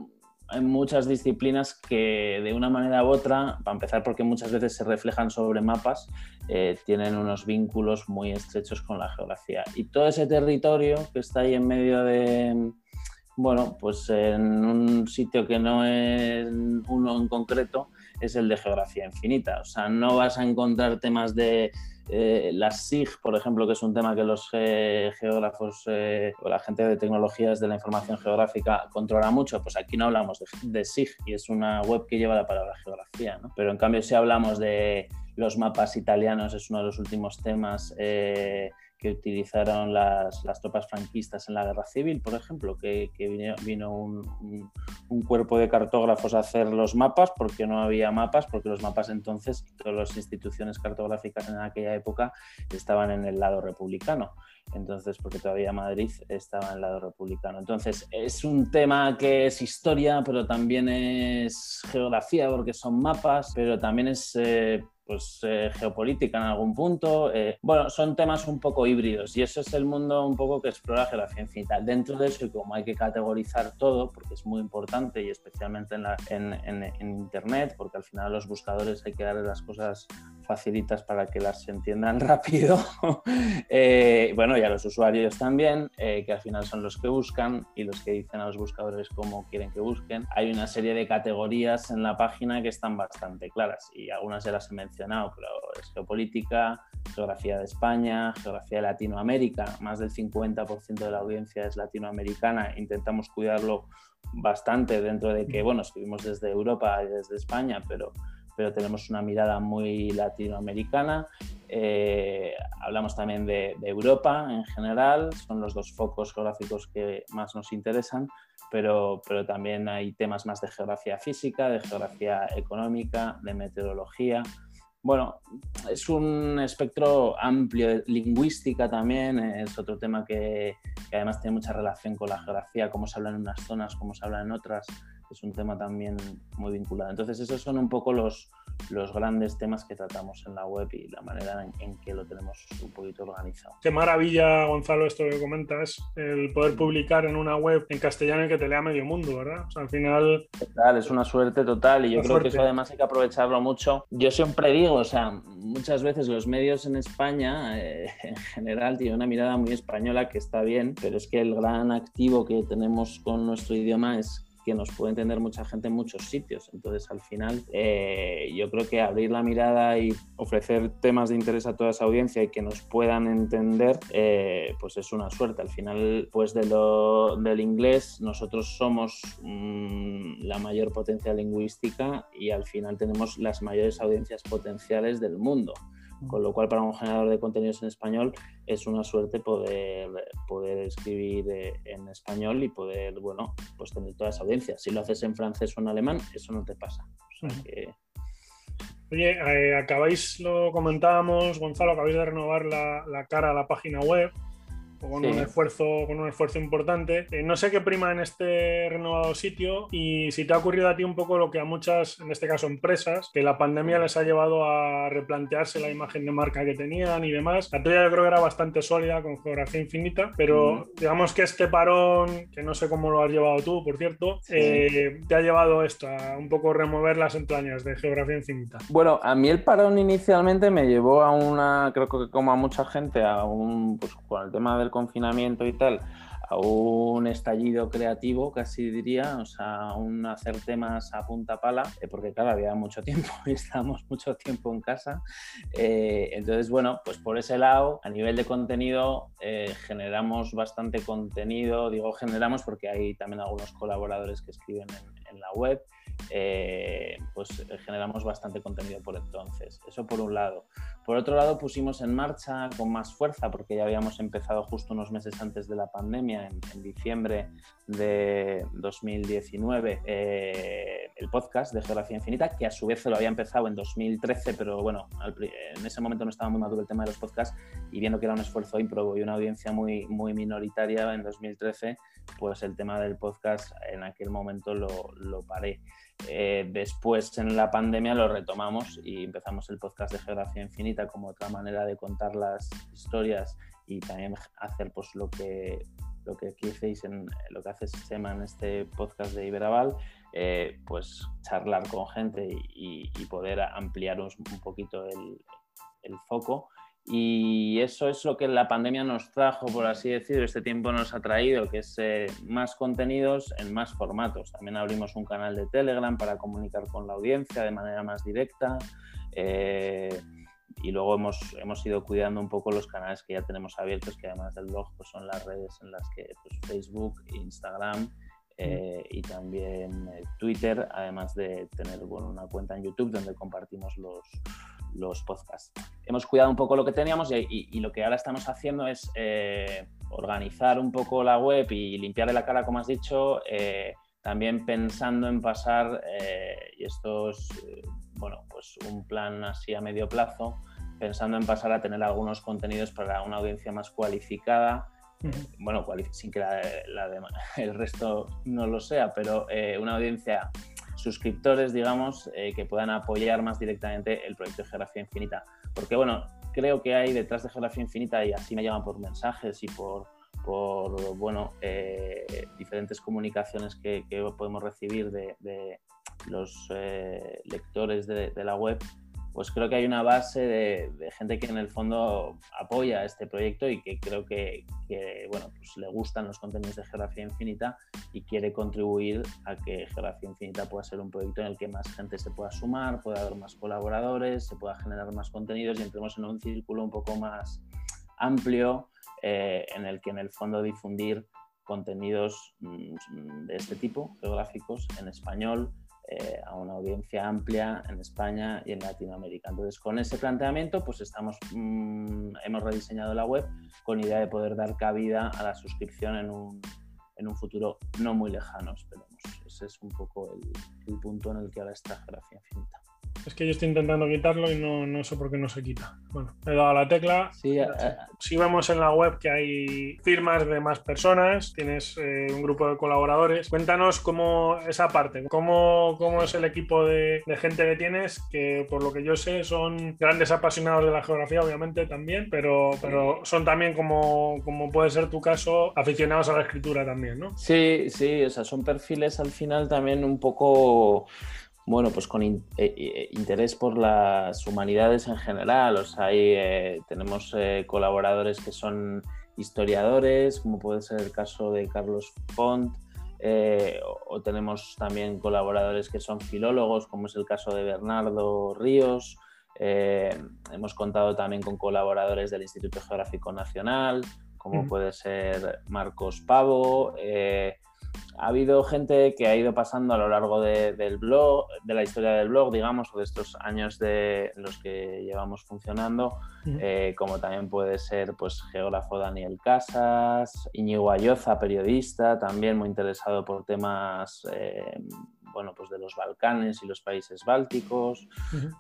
hay muchas disciplinas que de una manera u otra, para empezar porque muchas veces se reflejan sobre mapas, eh, tienen unos vínculos muy estrechos con la geografía. Y todo ese territorio que está ahí en medio de, bueno, pues en un sitio que no es uno en concreto, es el de geografía infinita. O sea, no vas a encontrar temas de eh, las SIG, por ejemplo, que es un tema que los eh, geógrafos eh, o la gente de tecnologías de la información geográfica controla mucho, pues aquí no hablamos de, de SIG y es una web que lleva la palabra geografía, ¿no? Pero en cambio si hablamos de los mapas italianos, es uno de los últimos temas que utilizaron las, las, tropas franquistas en la guerra civil, por ejemplo, que, que vino, vino un, un, cuerpo de cartógrafos a hacer los mapas porque no había mapas, porque los mapas entonces, todas las instituciones cartográficas en aquella época estaban en el lado republicano. Entonces, porque todavía Madrid estaba en el lado republicano. Entonces, es un tema que es historia, pero también es geografía, porque son mapas, pero también es... Eh, pues, eh, geopolítica en algún punto. Eh, bueno, son temas un poco híbridos y eso es el mundo un poco que explora geografía infinita. Dentro de eso, y como hay que categorizar todo, porque es muy importante y especialmente en, la, en, en, Internet, porque al final los buscadores hay que darle las cosas facilitas para que las entiendan rápido. Eh, bueno, y a los usuarios también, que al final son los que buscan y los que dicen a los buscadores cómo quieren que busquen. Hay una serie de categorías en la página que están bastante claras y algunas de las he mencionado pero es geopolítica, geografía de España, geografía de Latinoamérica, más del 50% de la audiencia es latinoamericana, intentamos cuidarlo bastante dentro de que, bueno, escribimos desde Europa y desde España, pero, pero tenemos una mirada muy latinoamericana. Eh, hablamos también de, de, Europa en general, son los dos focos geográficos que más nos interesan, pero, pero también hay temas más de geografía física, de geografía económica, de meteorología. Bueno, es un espectro amplio, lingüística también, es otro tema que, que, además tiene mucha relación con la geografía, cómo se habla en unas zonas, cómo se habla en otras, es un tema también muy vinculado. Entonces, esos son un poco los, los grandes temas que tratamos en la web y la manera en, que lo tenemos un poquito organizado. Qué maravilla, Gonzalo, esto que comentas, el poder publicar en una web en castellano y que te lea medio mundo, ¿verdad? O sea, al final... Total, es una suerte total y yo creo que eso además hay que aprovecharlo mucho. Yo siempre digo, o sea, muchas veces los medios en España eh, en general tienen una mirada muy española que está bien, pero es que el gran activo que tenemos con nuestro idioma es que nos puede entender mucha gente en muchos sitios. Entonces, al final, eh, yo creo que abrir la mirada y ofrecer temas de interés a toda esa audiencia y que nos puedan entender, eh, pues es una suerte. Al final, pues del inglés, nosotros somos mm, la mayor potencia lingüística y al final tenemos las mayores audiencias potenciales del mundo. Con lo cual, para un generador de contenidos en español es una suerte poder, poder escribir eh, en español y poder, bueno, pues tener toda esa audiencia. Si lo haces en francés o en alemán, eso no te pasa. Oye, eh, acabáis, lo comentábamos, Gonzalo, acabáis de renovar la, la cara a la página web con, un esfuerzo, con un esfuerzo importante. Eh, no sé qué prima en este renovado sitio y si te ha ocurrido a ti un poco lo que a muchas, en este caso empresas, que la pandemia les ha llevado a replantearse la imagen de marca que tenían y demás. La tuya yo creo que era bastante sólida, con geografía infinita, pero digamos que este parón, que no sé cómo lo has llevado tú, por cierto, eh, te ha llevado esto, a un poco remover las entrañas de geografía infinita. Bueno, a mí el parón inicialmente me llevó a una, creo que como a mucha gente, a un, pues con el tema del confinamiento y tal, a un estallido creativo, casi diría, o sea, un hacer temas a punta pala, eh, porque claro, había mucho tiempo y estábamos mucho tiempo en casa. Eh, entonces, bueno, pues por ese lado, a nivel de contenido, eh, generamos bastante contenido, digo generamos porque hay también algunos colaboradores que escriben en la web eh, pues eh, generamos bastante contenido por entonces. Eso por un lado. Por otro lado, pusimos en marcha con más fuerza, porque ya habíamos empezado justo unos meses antes de la pandemia, en, diciembre de 2019, eh, el podcast de Geografía Infinita, que a su vez lo había empezado en 2013, pero bueno, en ese momento no estaba muy maduro el tema de los podcasts y viendo que era un esfuerzo ímprobo y una audiencia muy, muy minoritaria en 2013, pues el tema del podcast en aquel momento lo, lo paré. Eh, después en la pandemia lo retomamos y empezamos el podcast de Geografía Infinita como otra manera de contar las historias y también hacer pues lo que lo que aquí hacéis en lo que hace Sema en este podcast de Iberaval, eh, pues charlar con gente y, poder ampliar un, poquito el, el foco y eso es lo que la pandemia nos trajo, por así decirlo, este tiempo nos ha traído, que es eh, más contenidos en más formatos. También abrimos un canal de Telegram para comunicar con la audiencia de manera más directa. Eh, y luego hemos, hemos ido cuidando un poco los canales que ya tenemos abiertos, que además del blog pues son las redes en las que pues, Facebook, Instagram eh, y también Twitter, además de tener bueno, una cuenta en YouTube donde compartimos los, los podcasts. Hemos cuidado un poco lo que teníamos y, lo que ahora estamos haciendo es eh, organizar un poco la web y limpiarle la cara, como has dicho, eh, también pensando en pasar, eh, y esto es bueno, pues un plan así a medio plazo, pensando en pasar a tener algunos contenidos para una audiencia más cualificada. Bueno, sin que el resto no lo sea, pero una audiencia suscriptores, digamos, eh, que puedan apoyar más directamente el proyecto de Geografía Infinita. Porque, bueno, creo que hay detrás de Geografía Infinita, y así me llaman por mensajes y por, por bueno, eh, diferentes comunicaciones que, podemos recibir de, los eh, lectores de, la web, pues creo que hay una base de, gente que en el fondo apoya este proyecto y que creo que, bueno, pues le gustan los contenidos de Geografía Infinita y quiere contribuir a que Geografía Infinita pueda ser un proyecto en el que más gente se pueda sumar, pueda haber más colaboradores, se pueda generar más contenidos y entremos en un círculo un poco más amplio eh, en el que en el fondo difundir contenidos mm, de este tipo, geográficos, en español, eh, a una audiencia amplia en España y en Latinoamérica. Entonces, con ese planteamiento, pues estamos, mm, hemos rediseñado la web con idea de poder dar cabida a la suscripción en un, en un futuro no muy lejano, esperemos. Ese es un poco el, el punto en el que ahora está Geografía Infinita. Es que yo estoy intentando quitarlo y no, no, sé por qué no se quita. Bueno, he dado la tecla. Sí, eh, si vemos en la web que hay firmas de más personas, tienes eh, un grupo de colaboradores. Cuéntanos cómo esa parte, cómo, cómo es el equipo de, de, gente que tienes, que por lo que yo sé son grandes apasionados de la geografía, obviamente también, pero, pero son también como, como puede ser tu caso, aficionados a la escritura también, ¿no? Sí, sí, o sea, son perfiles al final también un poco bueno, pues con eh, eh, interés por las humanidades en general. O sea, ahí eh, tenemos colaboradores que son historiadores, como puede ser el caso de Carlos Font, o, tenemos también colaboradores que son filólogos, como es el caso de Bernardo Ríos. hemos contado también con colaboradores del Instituto Geográfico Nacional, como puede ser Marcos Pavo ha habido gente que ha ido pasando a lo largo del blog, de la historia del blog, digamos, o de estos años de los que llevamos funcionando, eh, como también puede ser pues geógrafo Daniel Casas, Iñigo Ayoza, periodista, también muy interesado por temas eh, bueno, pues de los Balcanes y los países bálticos.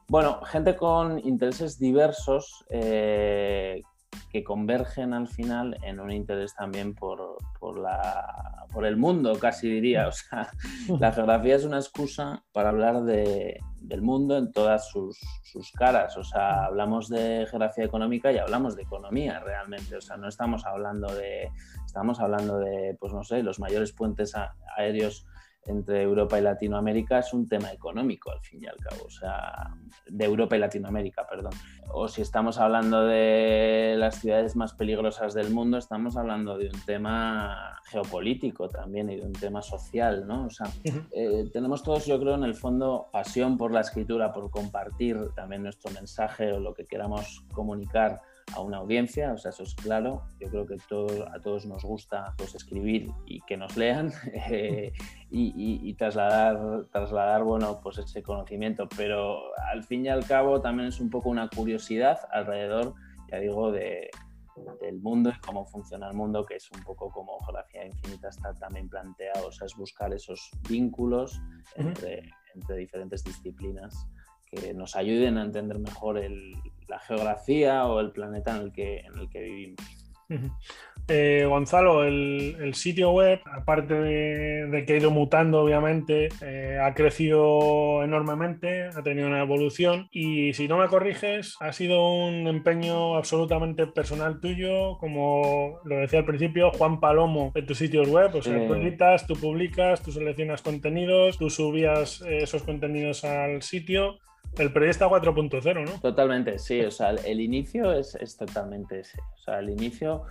Bueno, gente con intereses diversos eh, que convergen al final en un interés también por, por, la, por el mundo, casi diría. O sea, la geografía es una excusa para hablar de, del mundo en todas sus, sus, caras. O sea, hablamos de geografía económica y hablamos de economía realmente. O sea, no estamos hablando de, estamos hablando de, pues no sé, los mayores puentes aéreos entre Europa y Latinoamérica es un tema económico, al fin y al cabo, o sea, de Europa y Latinoamérica, perdón. O si estamos hablando de las ciudades más peligrosas del mundo, estamos hablando de un tema geopolítico también y de un tema social, ¿no? O sea, eh, tenemos todos, yo creo, en el fondo pasión por la escritura, por compartir también nuestro mensaje o lo que queramos comunicar a una audiencia, o sea, eso es claro. Yo creo que todo, a todos nos gusta pues, escribir y que nos lean eh, y, trasladar, trasladar, bueno, pues ese conocimiento, pero al fin y al cabo también es un poco una curiosidad alrededor, ya digo, de, del mundo y cómo funciona el mundo, que es un poco como Geografía Infinita está también planteado, o sea, es buscar esos vínculos entre, entre diferentes disciplinas que nos ayuden a entender mejor el, la geografía o el planeta en el que, en el que vivimos. Eh, Gonzalo, el, sitio web, aparte de, que ha ido mutando, obviamente, eh, ha crecido enormemente, ha tenido una evolución y si no me corriges, ha sido un empeño absolutamente personal tuyo, como lo decía al principio, Juan Palomo de tus sitios web, o sea, tú editas, tú publicas, tú seleccionas contenidos, tú subías eh, esos contenidos al sitio el periodista 4.0, ¿no? Totalmente, sí. O sea, el, inicio es, es, totalmente ese. O sea, el inicio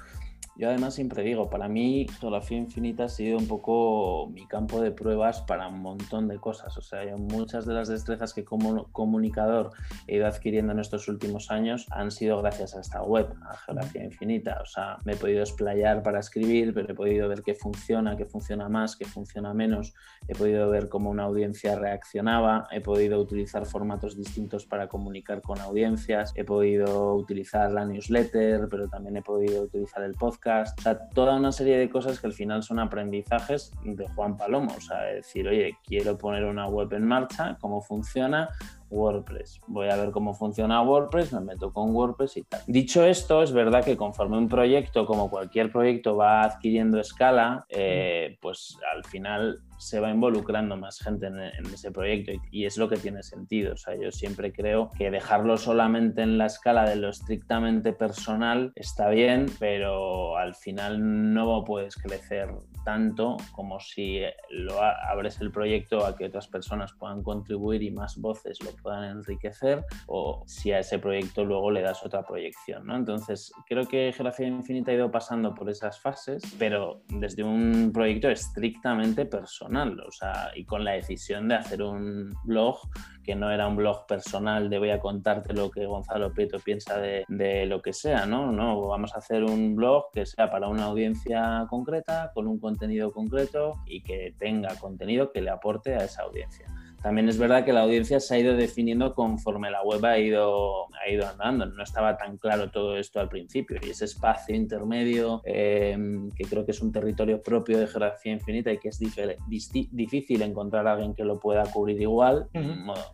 yo además siempre digo, para mí Geografía Infinita ha sido un poco mi campo de pruebas para un montón de cosas. O sea, muchas de las destrezas que como comunicador he ido adquiriendo en estos últimos años han sido gracias a esta web, a Geografía Infinita. O sea, me he podido explayar para escribir, pero he podido ver qué funciona, qué funciona más, qué funciona menos. He podido ver cómo una audiencia reaccionaba, he podido utilizar formatos distintos para comunicar con audiencias, he podido utilizar la newsletter, pero también he podido utilizar el podcast sea, toda una serie de cosas que al final son aprendizajes de Juan Palomo, o sea, decir, oye, quiero poner una web en marcha, cómo funciona, WordPress. Voy a ver cómo funciona WordPress, me meto con WordPress y tal. Dicho esto, es verdad que conforme un proyecto, como cualquier proyecto, va adquiriendo escala, eh, pues al final se va involucrando más gente en, ese proyecto y, es lo que tiene sentido. O sea, yo siempre creo que dejarlo solamente en la escala de lo estrictamente personal está bien, pero al final no puedes crecer tanto como si lo abres el proyecto a que otras personas puedan contribuir y más voces lo puedan enriquecer o si a ese proyecto luego le das otra proyección. ¿no? Entonces, creo que Geografía Infinita ha ido pasando por esas fases, pero desde un proyecto estrictamente personal, o sea, y con la decisión de hacer un blog que no era un blog personal de voy a contarte lo que Gonzalo Prieto piensa de, de lo que sea, ¿no? No, vamos a hacer un blog que sea para una audiencia concreta, con un contenido concreto y que tenga contenido que le aporte a esa audiencia. También es verdad que la audiencia se ha ido definiendo conforme la web ha ido, ha ido andando. No estaba tan claro todo esto al principio. Y ese espacio intermedio, em, que creo que es un territorio propio de geografía infinita y que es difícil encontrar a alguien que lo pueda cubrir igual,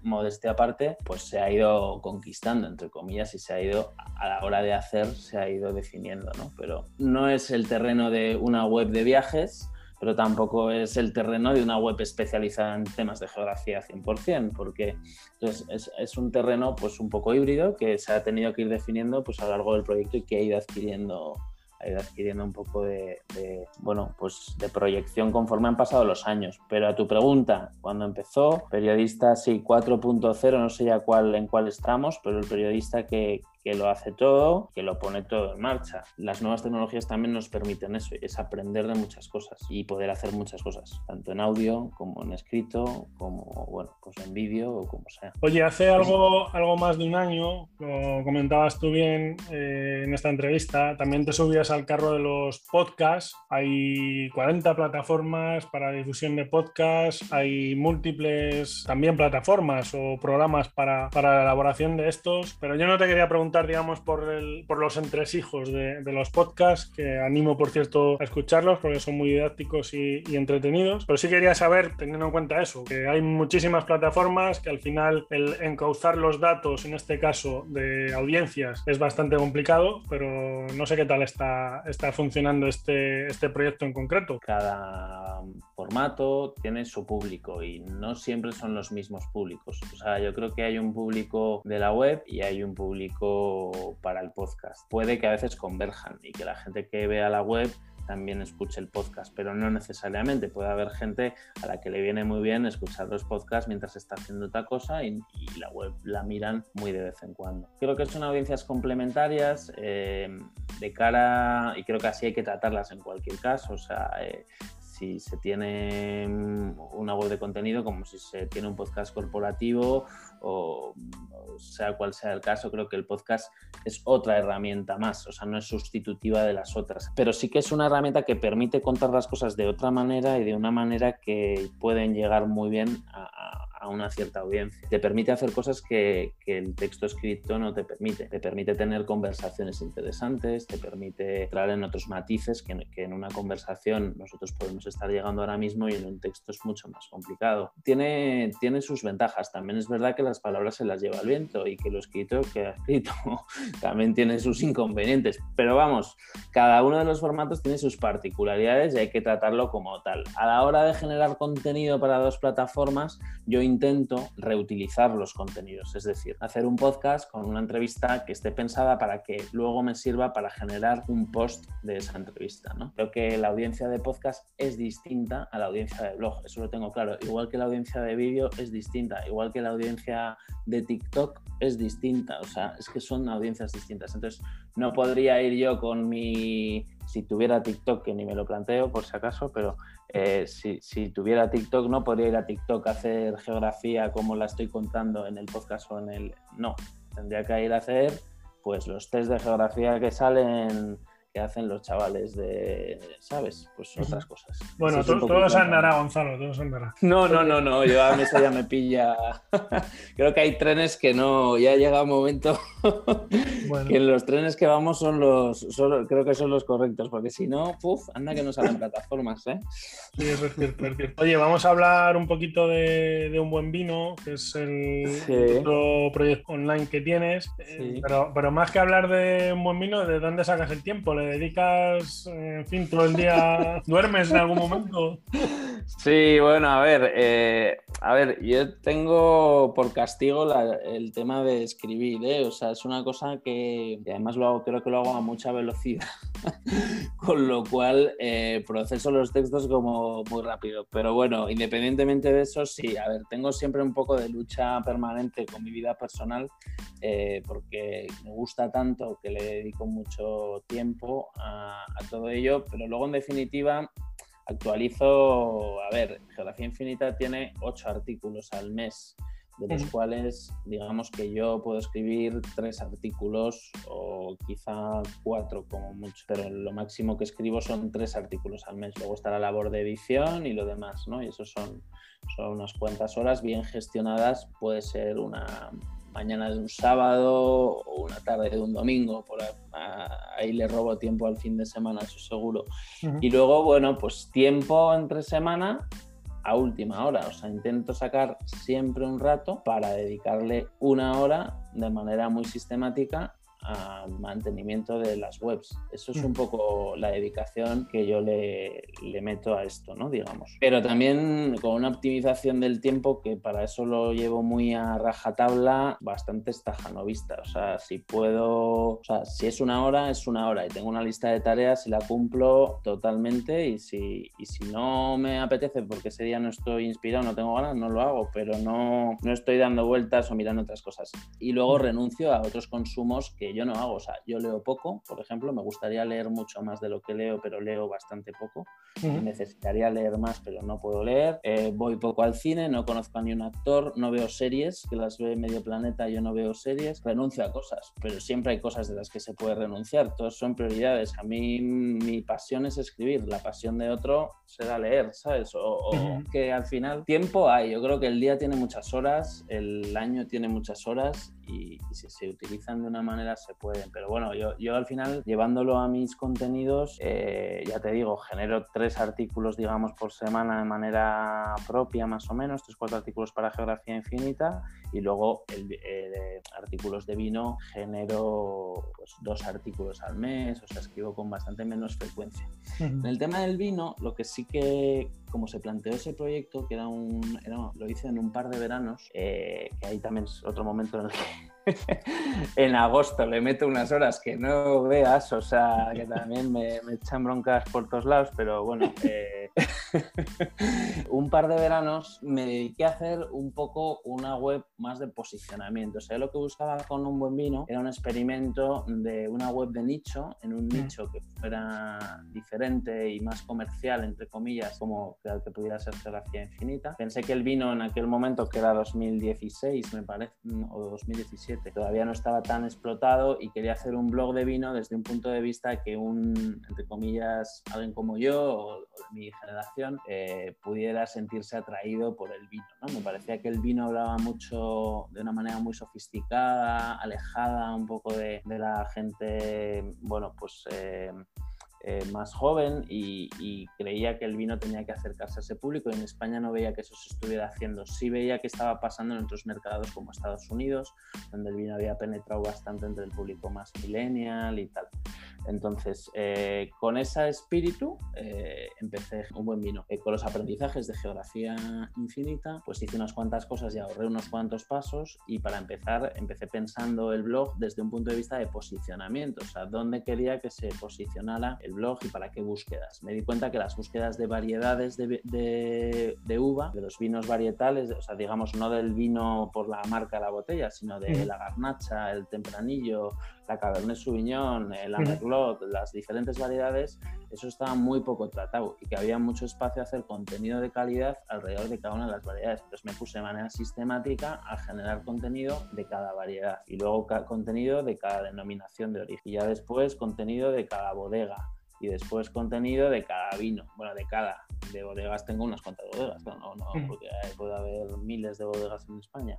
modestia aparte, pues se ha ido conquistando, entre comillas, y se ha ido, a la hora de hacer, se ha ido definiendo. ¿no? Pero no es el terreno de una web de viajes pero tampoco es el terreno de una web especializada en temas de geografía 100%, porque entonces es, un terreno pues un poco híbrido que se ha tenido que ir definiendo pues a lo largo del proyecto y que ha ido adquiriendo ha ido adquiriendo un poco de, de, bueno, pues de proyección conforme han pasado los años. Pero a tu pregunta, cuando empezó, periodista sí 4.0, no sé ya cuál, en cuál estamos, pero el periodista que, que lo hace todo, que lo pone todo en marcha. Las nuevas tecnologías también nos permiten eso, es aprender de muchas cosas y poder hacer muchas cosas, tanto en audio como en escrito, como bueno, pues en vídeo o como sea. Oye, hace algo, algo más de un año, lo comentabas tú bien eh, en esta entrevista, también te subías al carro de los podcasts. Hay 40 plataformas para difusión de podcasts, hay múltiples también plataformas o programas para, para la elaboración de estos, pero yo no te quería preguntar digamos, por, el, por los entresijos de, los podcasts, que animo, por cierto, a escucharlos porque son muy didácticos y, y, entretenidos. Pero sí quería saber, teniendo en cuenta eso, que hay muchísimas plataformas, que al final el encauzar los datos, en este caso de audiencias, es bastante complicado, pero no sé qué tal está, está funcionando este, este proyecto en concreto. Cada formato tiene su público y no siempre son los mismos públicos. O sea, yo creo que hay un público de la web y hay un público para el podcast. Puede que a veces converjan y que la gente que vea la web también escuche el podcast, pero no necesariamente. Puede haber gente a la que le viene muy bien escuchar los podcasts mientras está haciendo otra cosa y, la web la miran muy de vez en cuando. Creo que son audiencias complementarias eh, de cara, y creo que así hay que tratarlas en cualquier caso. O sea, eh, si se tiene una web de contenido, como si se tiene un podcast corporativo o, sea cual sea el caso, creo que el podcast es otra herramienta más, o sea, no es sustitutiva de las otras, pero sí que es una herramienta que permite contar las cosas de otra manera y de una manera que pueden llegar muy bien a, una cierta audiencia. Te permite hacer cosas que, el texto escrito no te permite. Te permite tener conversaciones interesantes, te permite entrar en otros matices que, que en una conversación nosotros podemos estar llegando ahora mismo y en un texto es mucho más complicado. Tiene, tiene sus ventajas. También es verdad que las palabras se las lleva el viento y que lo escrito que ha escrito también tiene sus inconvenientes. Pero vamos, cada uno de los formatos tiene sus particularidades y hay que tratarlo como tal. A la hora de generar contenido para dos plataformas, yo intento reutilizar los contenidos, es decir, hacer un podcast con una entrevista que esté pensada para que luego me sirva para generar un post de esa entrevista. ¿no? Creo que la audiencia de podcast es distinta a la audiencia de blog, eso lo tengo claro. Igual que la audiencia de vídeo es distinta, igual que la audiencia de TikTok es distinta, o sea, es que son audiencias distintas. Entonces, no podría ir yo con mi, si tuviera TikTok, que ni me lo planteo por si acaso, pero eh, si, si, tuviera TikTok, no podría ir a TikTok a hacer geografía como la estoy contando en el podcast o en el... No, tendría que ir a hacer pues los test de geografía que salen que hacen los chavales de, ¿sabes? Pues otras cosas. Bueno, todo, se andará, Gonzalo, todo se andará. No, no, no, no, yo a mí eso ya me pilla. Creo que hay trenes que no, ya llega un momento que los trenes que vamos son los, creo que son los correctos, porque si no, puf, anda que no salen plataformas, ¿eh? Sí, es cierto, es cierto. Oye, vamos a hablar un poquito de, un buen vino, que es el otro proyecto online que tienes, eh, pero, pero más que hablar de un buen vino, ¿de dónde sacas el tiempo? Dedicas, en fin, todo el día, duermes en algún momento. Sí, bueno, a ver, eh, a ver, yo tengo por castigo el tema de escribir, ¿eh? o sea, es una cosa que además lo hago, creo que lo hago a mucha velocidad, con lo cual eh, proceso los textos como muy rápido. Pero bueno, independientemente de eso, sí, a ver, tengo siempre un poco de lucha permanente con mi vida personal, porque me gusta tanto que le dedico mucho tiempo a todo ello, pero luego en definitiva actualizo, a ver, Geografía Infinita tiene ocho artículos al mes, de los cuales digamos que yo puedo escribir tres artículos o quizá cuatro como mucho, pero lo máximo que escribo son tres artículos al mes. Luego está la labor de edición y lo demás, ¿no? Y eso son, son unas cuantas horas bien gestionadas, puede ser una mañana de un sábado o una tarde de un domingo, por ahí le robo tiempo al fin de semana, eso seguro. Y luego, bueno, pues tiempo entre semana a última hora, o sea, intento sacar siempre un rato para dedicarle una hora de manera muy sistemática mantenimiento de las webs. Eso es un mm. poco la dedicación que yo le, le, meto a esto, ¿no? Digamos. Pero también con una optimización del tiempo que para eso lo llevo muy a rajatabla, bastante estajanovista. O sea, si puedo, o sea, si es una hora, es una hora y tengo una lista de tareas y la cumplo totalmente y si, y si no me apetece porque ese día no estoy inspirado, no tengo ganas, no lo hago, pero no, no estoy dando vueltas o mirando otras cosas. Y luego mm. renuncio a otros consumos que yo no hago. O sea, yo leo poco, por ejemplo, me gustaría leer mucho más de lo que leo, pero leo bastante poco. Necesitaría leer más, pero no puedo leer. Eh, voy poco al cine, no conozco a ni un actor, no veo series, que las ve medio planeta, yo no veo series. Renuncio a cosas, pero siempre hay cosas de las que se puede renunciar. Todos son prioridades. A mí mi pasión es escribir, la pasión de otro será leer, ¿sabes? O, que al final tiempo hay. Yo creo que el día tiene muchas horas, el año tiene muchas horas y, si se utilizan de una manera se pueden. Pero bueno, yo, yo al final, llevándolo a mis contenidos, eh, ya te digo, genero tres artículos, digamos, por semana de manera propia, más o menos, tres, cuatro artículos para geografía infinita y luego el, eh, artículos de vino genero pues, dos artículos al mes, o sea, escribo con bastante menos frecuencia. En el tema del vino, lo que sí que, como se planteó ese proyecto, que era un, lo hice en un par de veranos, eh, que ahí también es otro momento en el que en agosto le meto unas horas que no veas, o sea, que también me, echan broncas por todos lados, pero bueno, eh, un par de veranos me dediqué a hacer un poco una web más de posicionamiento. O sea, lo que buscaba con un buen vino era un experimento de una web de nicho, en un mm. nicho que fuera diferente y más comercial, entre comillas, como que, que pudiera ser geografía infinita. Pensé que el vino en aquel momento, que era 2016, me parece, o 2017, todavía no estaba tan explotado y quería hacer un blog de vino desde un punto de vista que un, entre comillas, alguien como yo o, de mi generación eh, pudiera sentirse atraído por el vino. ¿no? Me parecía que el vino hablaba mucho de una manera muy sofisticada, alejada un poco de, la gente, bueno, pues... Eh, eh, más joven y, creía que el vino tenía que acercarse a ese público en España no veía que eso se estuviera haciendo. Sí veía que estaba pasando en otros mercados como Estados Unidos, donde el vino había penetrado bastante entre el público más millennial y tal. Entonces, eh, con ese espíritu eh, empecé un buen vino. con los aprendizajes de geografía infinita, pues hice unas cuantas cosas y ahorré unos cuantos pasos y para empezar empecé pensando el blog desde un punto de vista de posicionamiento, o sea, dónde quería que se posicionara el blog y para qué búsquedas. Me di cuenta que las búsquedas de variedades de, uva, de los vinos varietales, o sea, digamos, no del vino por la marca de la botella, sino de la garnacha, el tempranillo, la Cabernet Sauvignon, el Merlot, las diferentes variedades, eso estaba muy poco tratado y que había mucho espacio a hacer contenido de calidad alrededor de cada una de las variedades. Entonces me puse de manera sistemática a generar contenido de cada variedad y luego contenido de cada denominación de origen y ya después contenido de cada bodega y después contenido de cada vino, bueno, de cada, de bodegas tengo unas cuantas bodegas, no, no, porque puede haber miles de bodegas en España.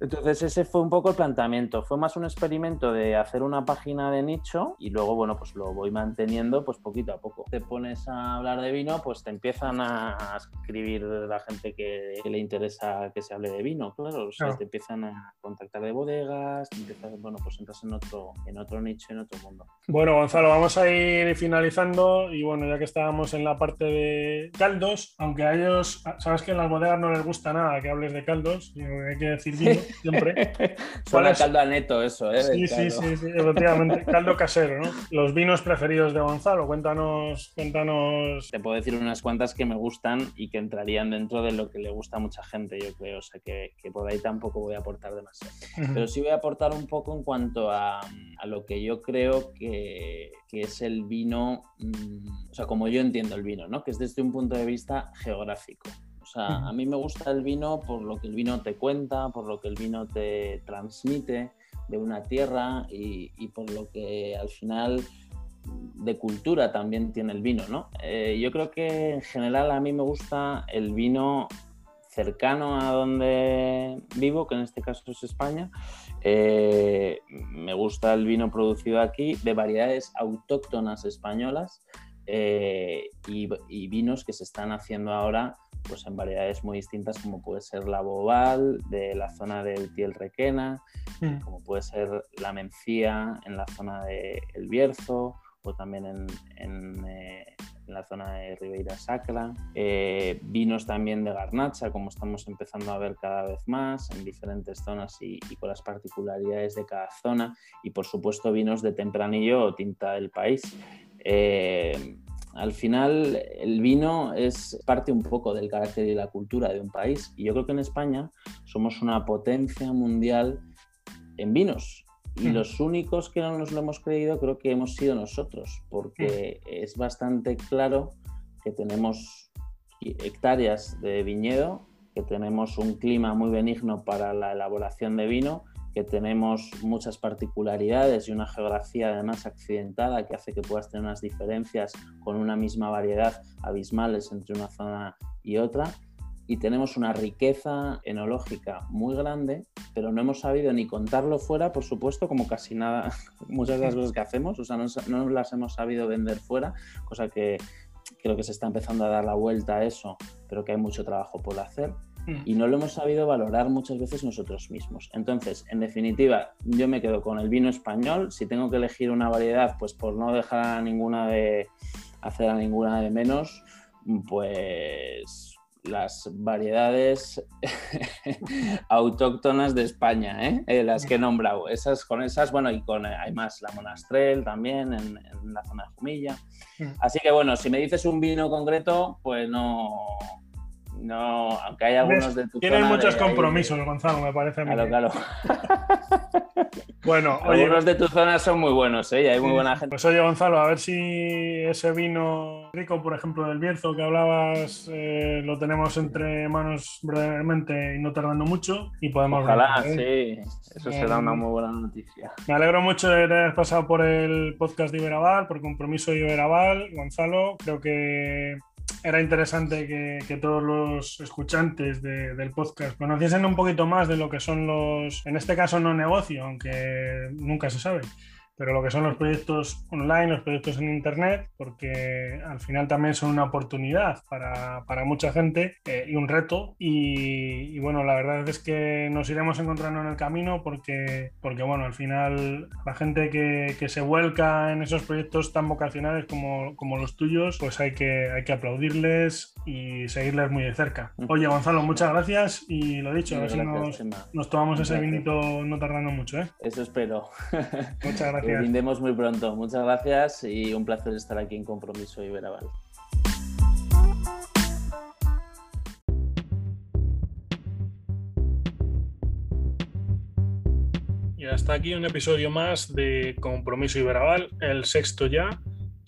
Entonces ese fue un poco el planteamiento. Fue más un experimento de hacer una página de nicho y luego, bueno, pues lo voy manteniendo pues poquito a poco. Te pones a hablar de vino, pues te empiezan a escribir la gente que, le interesa que se hable de vino, claro. O sea, te empiezan a contactar de bodegas, te empiezas, bueno, pues entras en otro, en otro nicho, en otro mundo. Bueno, Gonzalo, vamos a ir finalizando y bueno, ya que estábamos en la parte de caldos, aunque a ellos, sabes que en las bodegas no les gusta nada que hables de caldos, hay que decir siempre. Suena caldo a neto eso, ¿eh? Sí, sí, sí, sí, efectivamente. Caldo casero, ¿no? Los vinos preferidos de Gonzalo, cuéntanos, cuéntanos. Te puedo decir unas cuantas que me gustan y que entrarían dentro de lo que le gusta a mucha gente, yo creo. O sea, que, por ahí tampoco voy a aportar demasiado. Pero sí voy a aportar un poco en cuanto a, a lo que yo creo que, que es el vino, mm, o sea, como yo entiendo el vino, ¿no? Que es desde un punto de vista geográfico. Sea, a mí me gusta el vino por lo que el vino te cuenta, por lo que el vino te transmite de una tierra y, por lo que al final de cultura también tiene el vino, ¿no? Eh, yo creo que en general a mí me gusta el vino cercano a donde vivo, que en este caso es España. Eh, me gusta el vino producido aquí de variedades autóctonas españolas eh, y, y, vinos que se están haciendo ahora pues en variedades muy distintas como puede ser la Bobal de la zona del Tiel Requena, mm. como puede ser la Mencía en la zona de El Bierzo o también en, en, eh, la zona de Ribeira Sacra, eh, vinos también de garnacha, como estamos empezando a ver cada vez más en diferentes zonas y, y, con las particularidades de cada zona, y por supuesto vinos de tempranillo o tinta del país. Eh, al final, el vino es parte un poco del carácter y la cultura de un país. Y yo creo que en España somos una potencia mundial en vinos. Y los únicos que no nos lo hemos creído creo que hemos sido nosotros, porque es bastante claro que tenemos hectáreas de viñedo, que tenemos un clima muy benigno para la elaboración de vino que tenemos muchas particularidades y una geografía además accidentada que hace que puedas tener unas diferencias con una misma variedad abismales entre una zona y otra. Y tenemos una riqueza enológica muy grande, pero no hemos sabido ni contarlo fuera, por supuesto, como casi nada, muchas de las cosas que hacemos, o sea, no, no las hemos sabido vender fuera, cosa que creo que se está empezando a dar la vuelta a eso, pero que hay mucho trabajo por hacer y no lo hemos sabido valorar muchas veces nosotros mismos. Entonces, en definitiva, yo me quedo con el vino español. Si tengo que elegir una variedad, pues por no dejar a ninguna de hacer a ninguna de menos, pues las variedades autóctonas de España, ¿eh? ¿eh? las que he nombrado. Esas, con esas, bueno, y con hay más, la Monastrel también en, en la zona de Jumilla. Mm. Así que bueno, si me dices un vino concreto, pues no, no, aunque hay algunos de tu Tienen muchos compromisos, Gonzalo, me parece. Claro, claro. bueno, oye, algunos de tu zona son muy buenos, ¿eh? Y hay muy buena gente. Pues oye, Gonzalo, a ver si ese vino rico, por ejemplo, del Bierzo que hablabas, eh, lo tenemos entre manos brevemente y no tardando mucho y podemos Ojalá, sí. Eso será una muy buena noticia. Me alegro mucho de haber pasado por el podcast de Iberaval, por compromiso de Iberaval. Gonzalo, creo que era interesante que, todos los escuchantes del podcast conociesen un poquito más de lo que son los, en este caso no negocio, aunque nunca se sabe, pero lo que son los proyectos online, los proyectos en Internet, porque al final también son una oportunidad para, mucha gente eh, y un reto. Y, bueno, la verdad es que nos iremos encontrando en el camino porque, porque bueno, al final la gente que, se vuelca en esos proyectos tan vocacionales como, como los tuyos, pues hay que, hay que aplaudirles y seguirles muy de cerca. Oye, Gonzalo, muchas gracias y lo dicho, a ver si nos, tomamos ese vinito no tardando mucho. ¿eh? Eso espero. Muchas gracias. Brindemos muy pronto. Muchas gracias y un placer estar aquí en Compromiso Iberaval. Y hasta aquí un episodio más de Compromiso Iberaval, el sexto ya.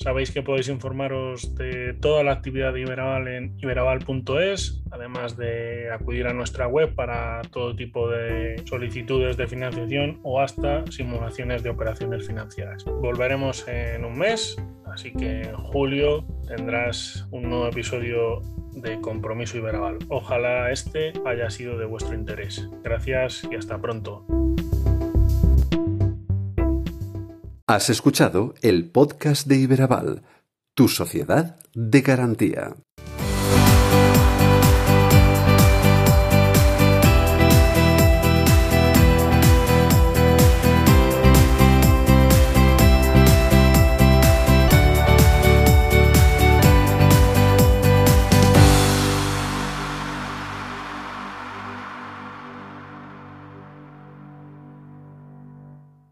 Sabéis que podéis informaros de toda la actividad de Iberaval en iberaval.es, además de acudir a nuestra web para todo tipo de solicitudes de financiación o hasta simulaciones de operaciones financieras. Volveremos en un mes, así que en julio tendrás un nuevo episodio de Compromiso Iberaval. Ojalá este haya sido de vuestro interés. Gracias y hasta pronto. Has escuchado el podcast de Iberaval, tu sociedad de garantía.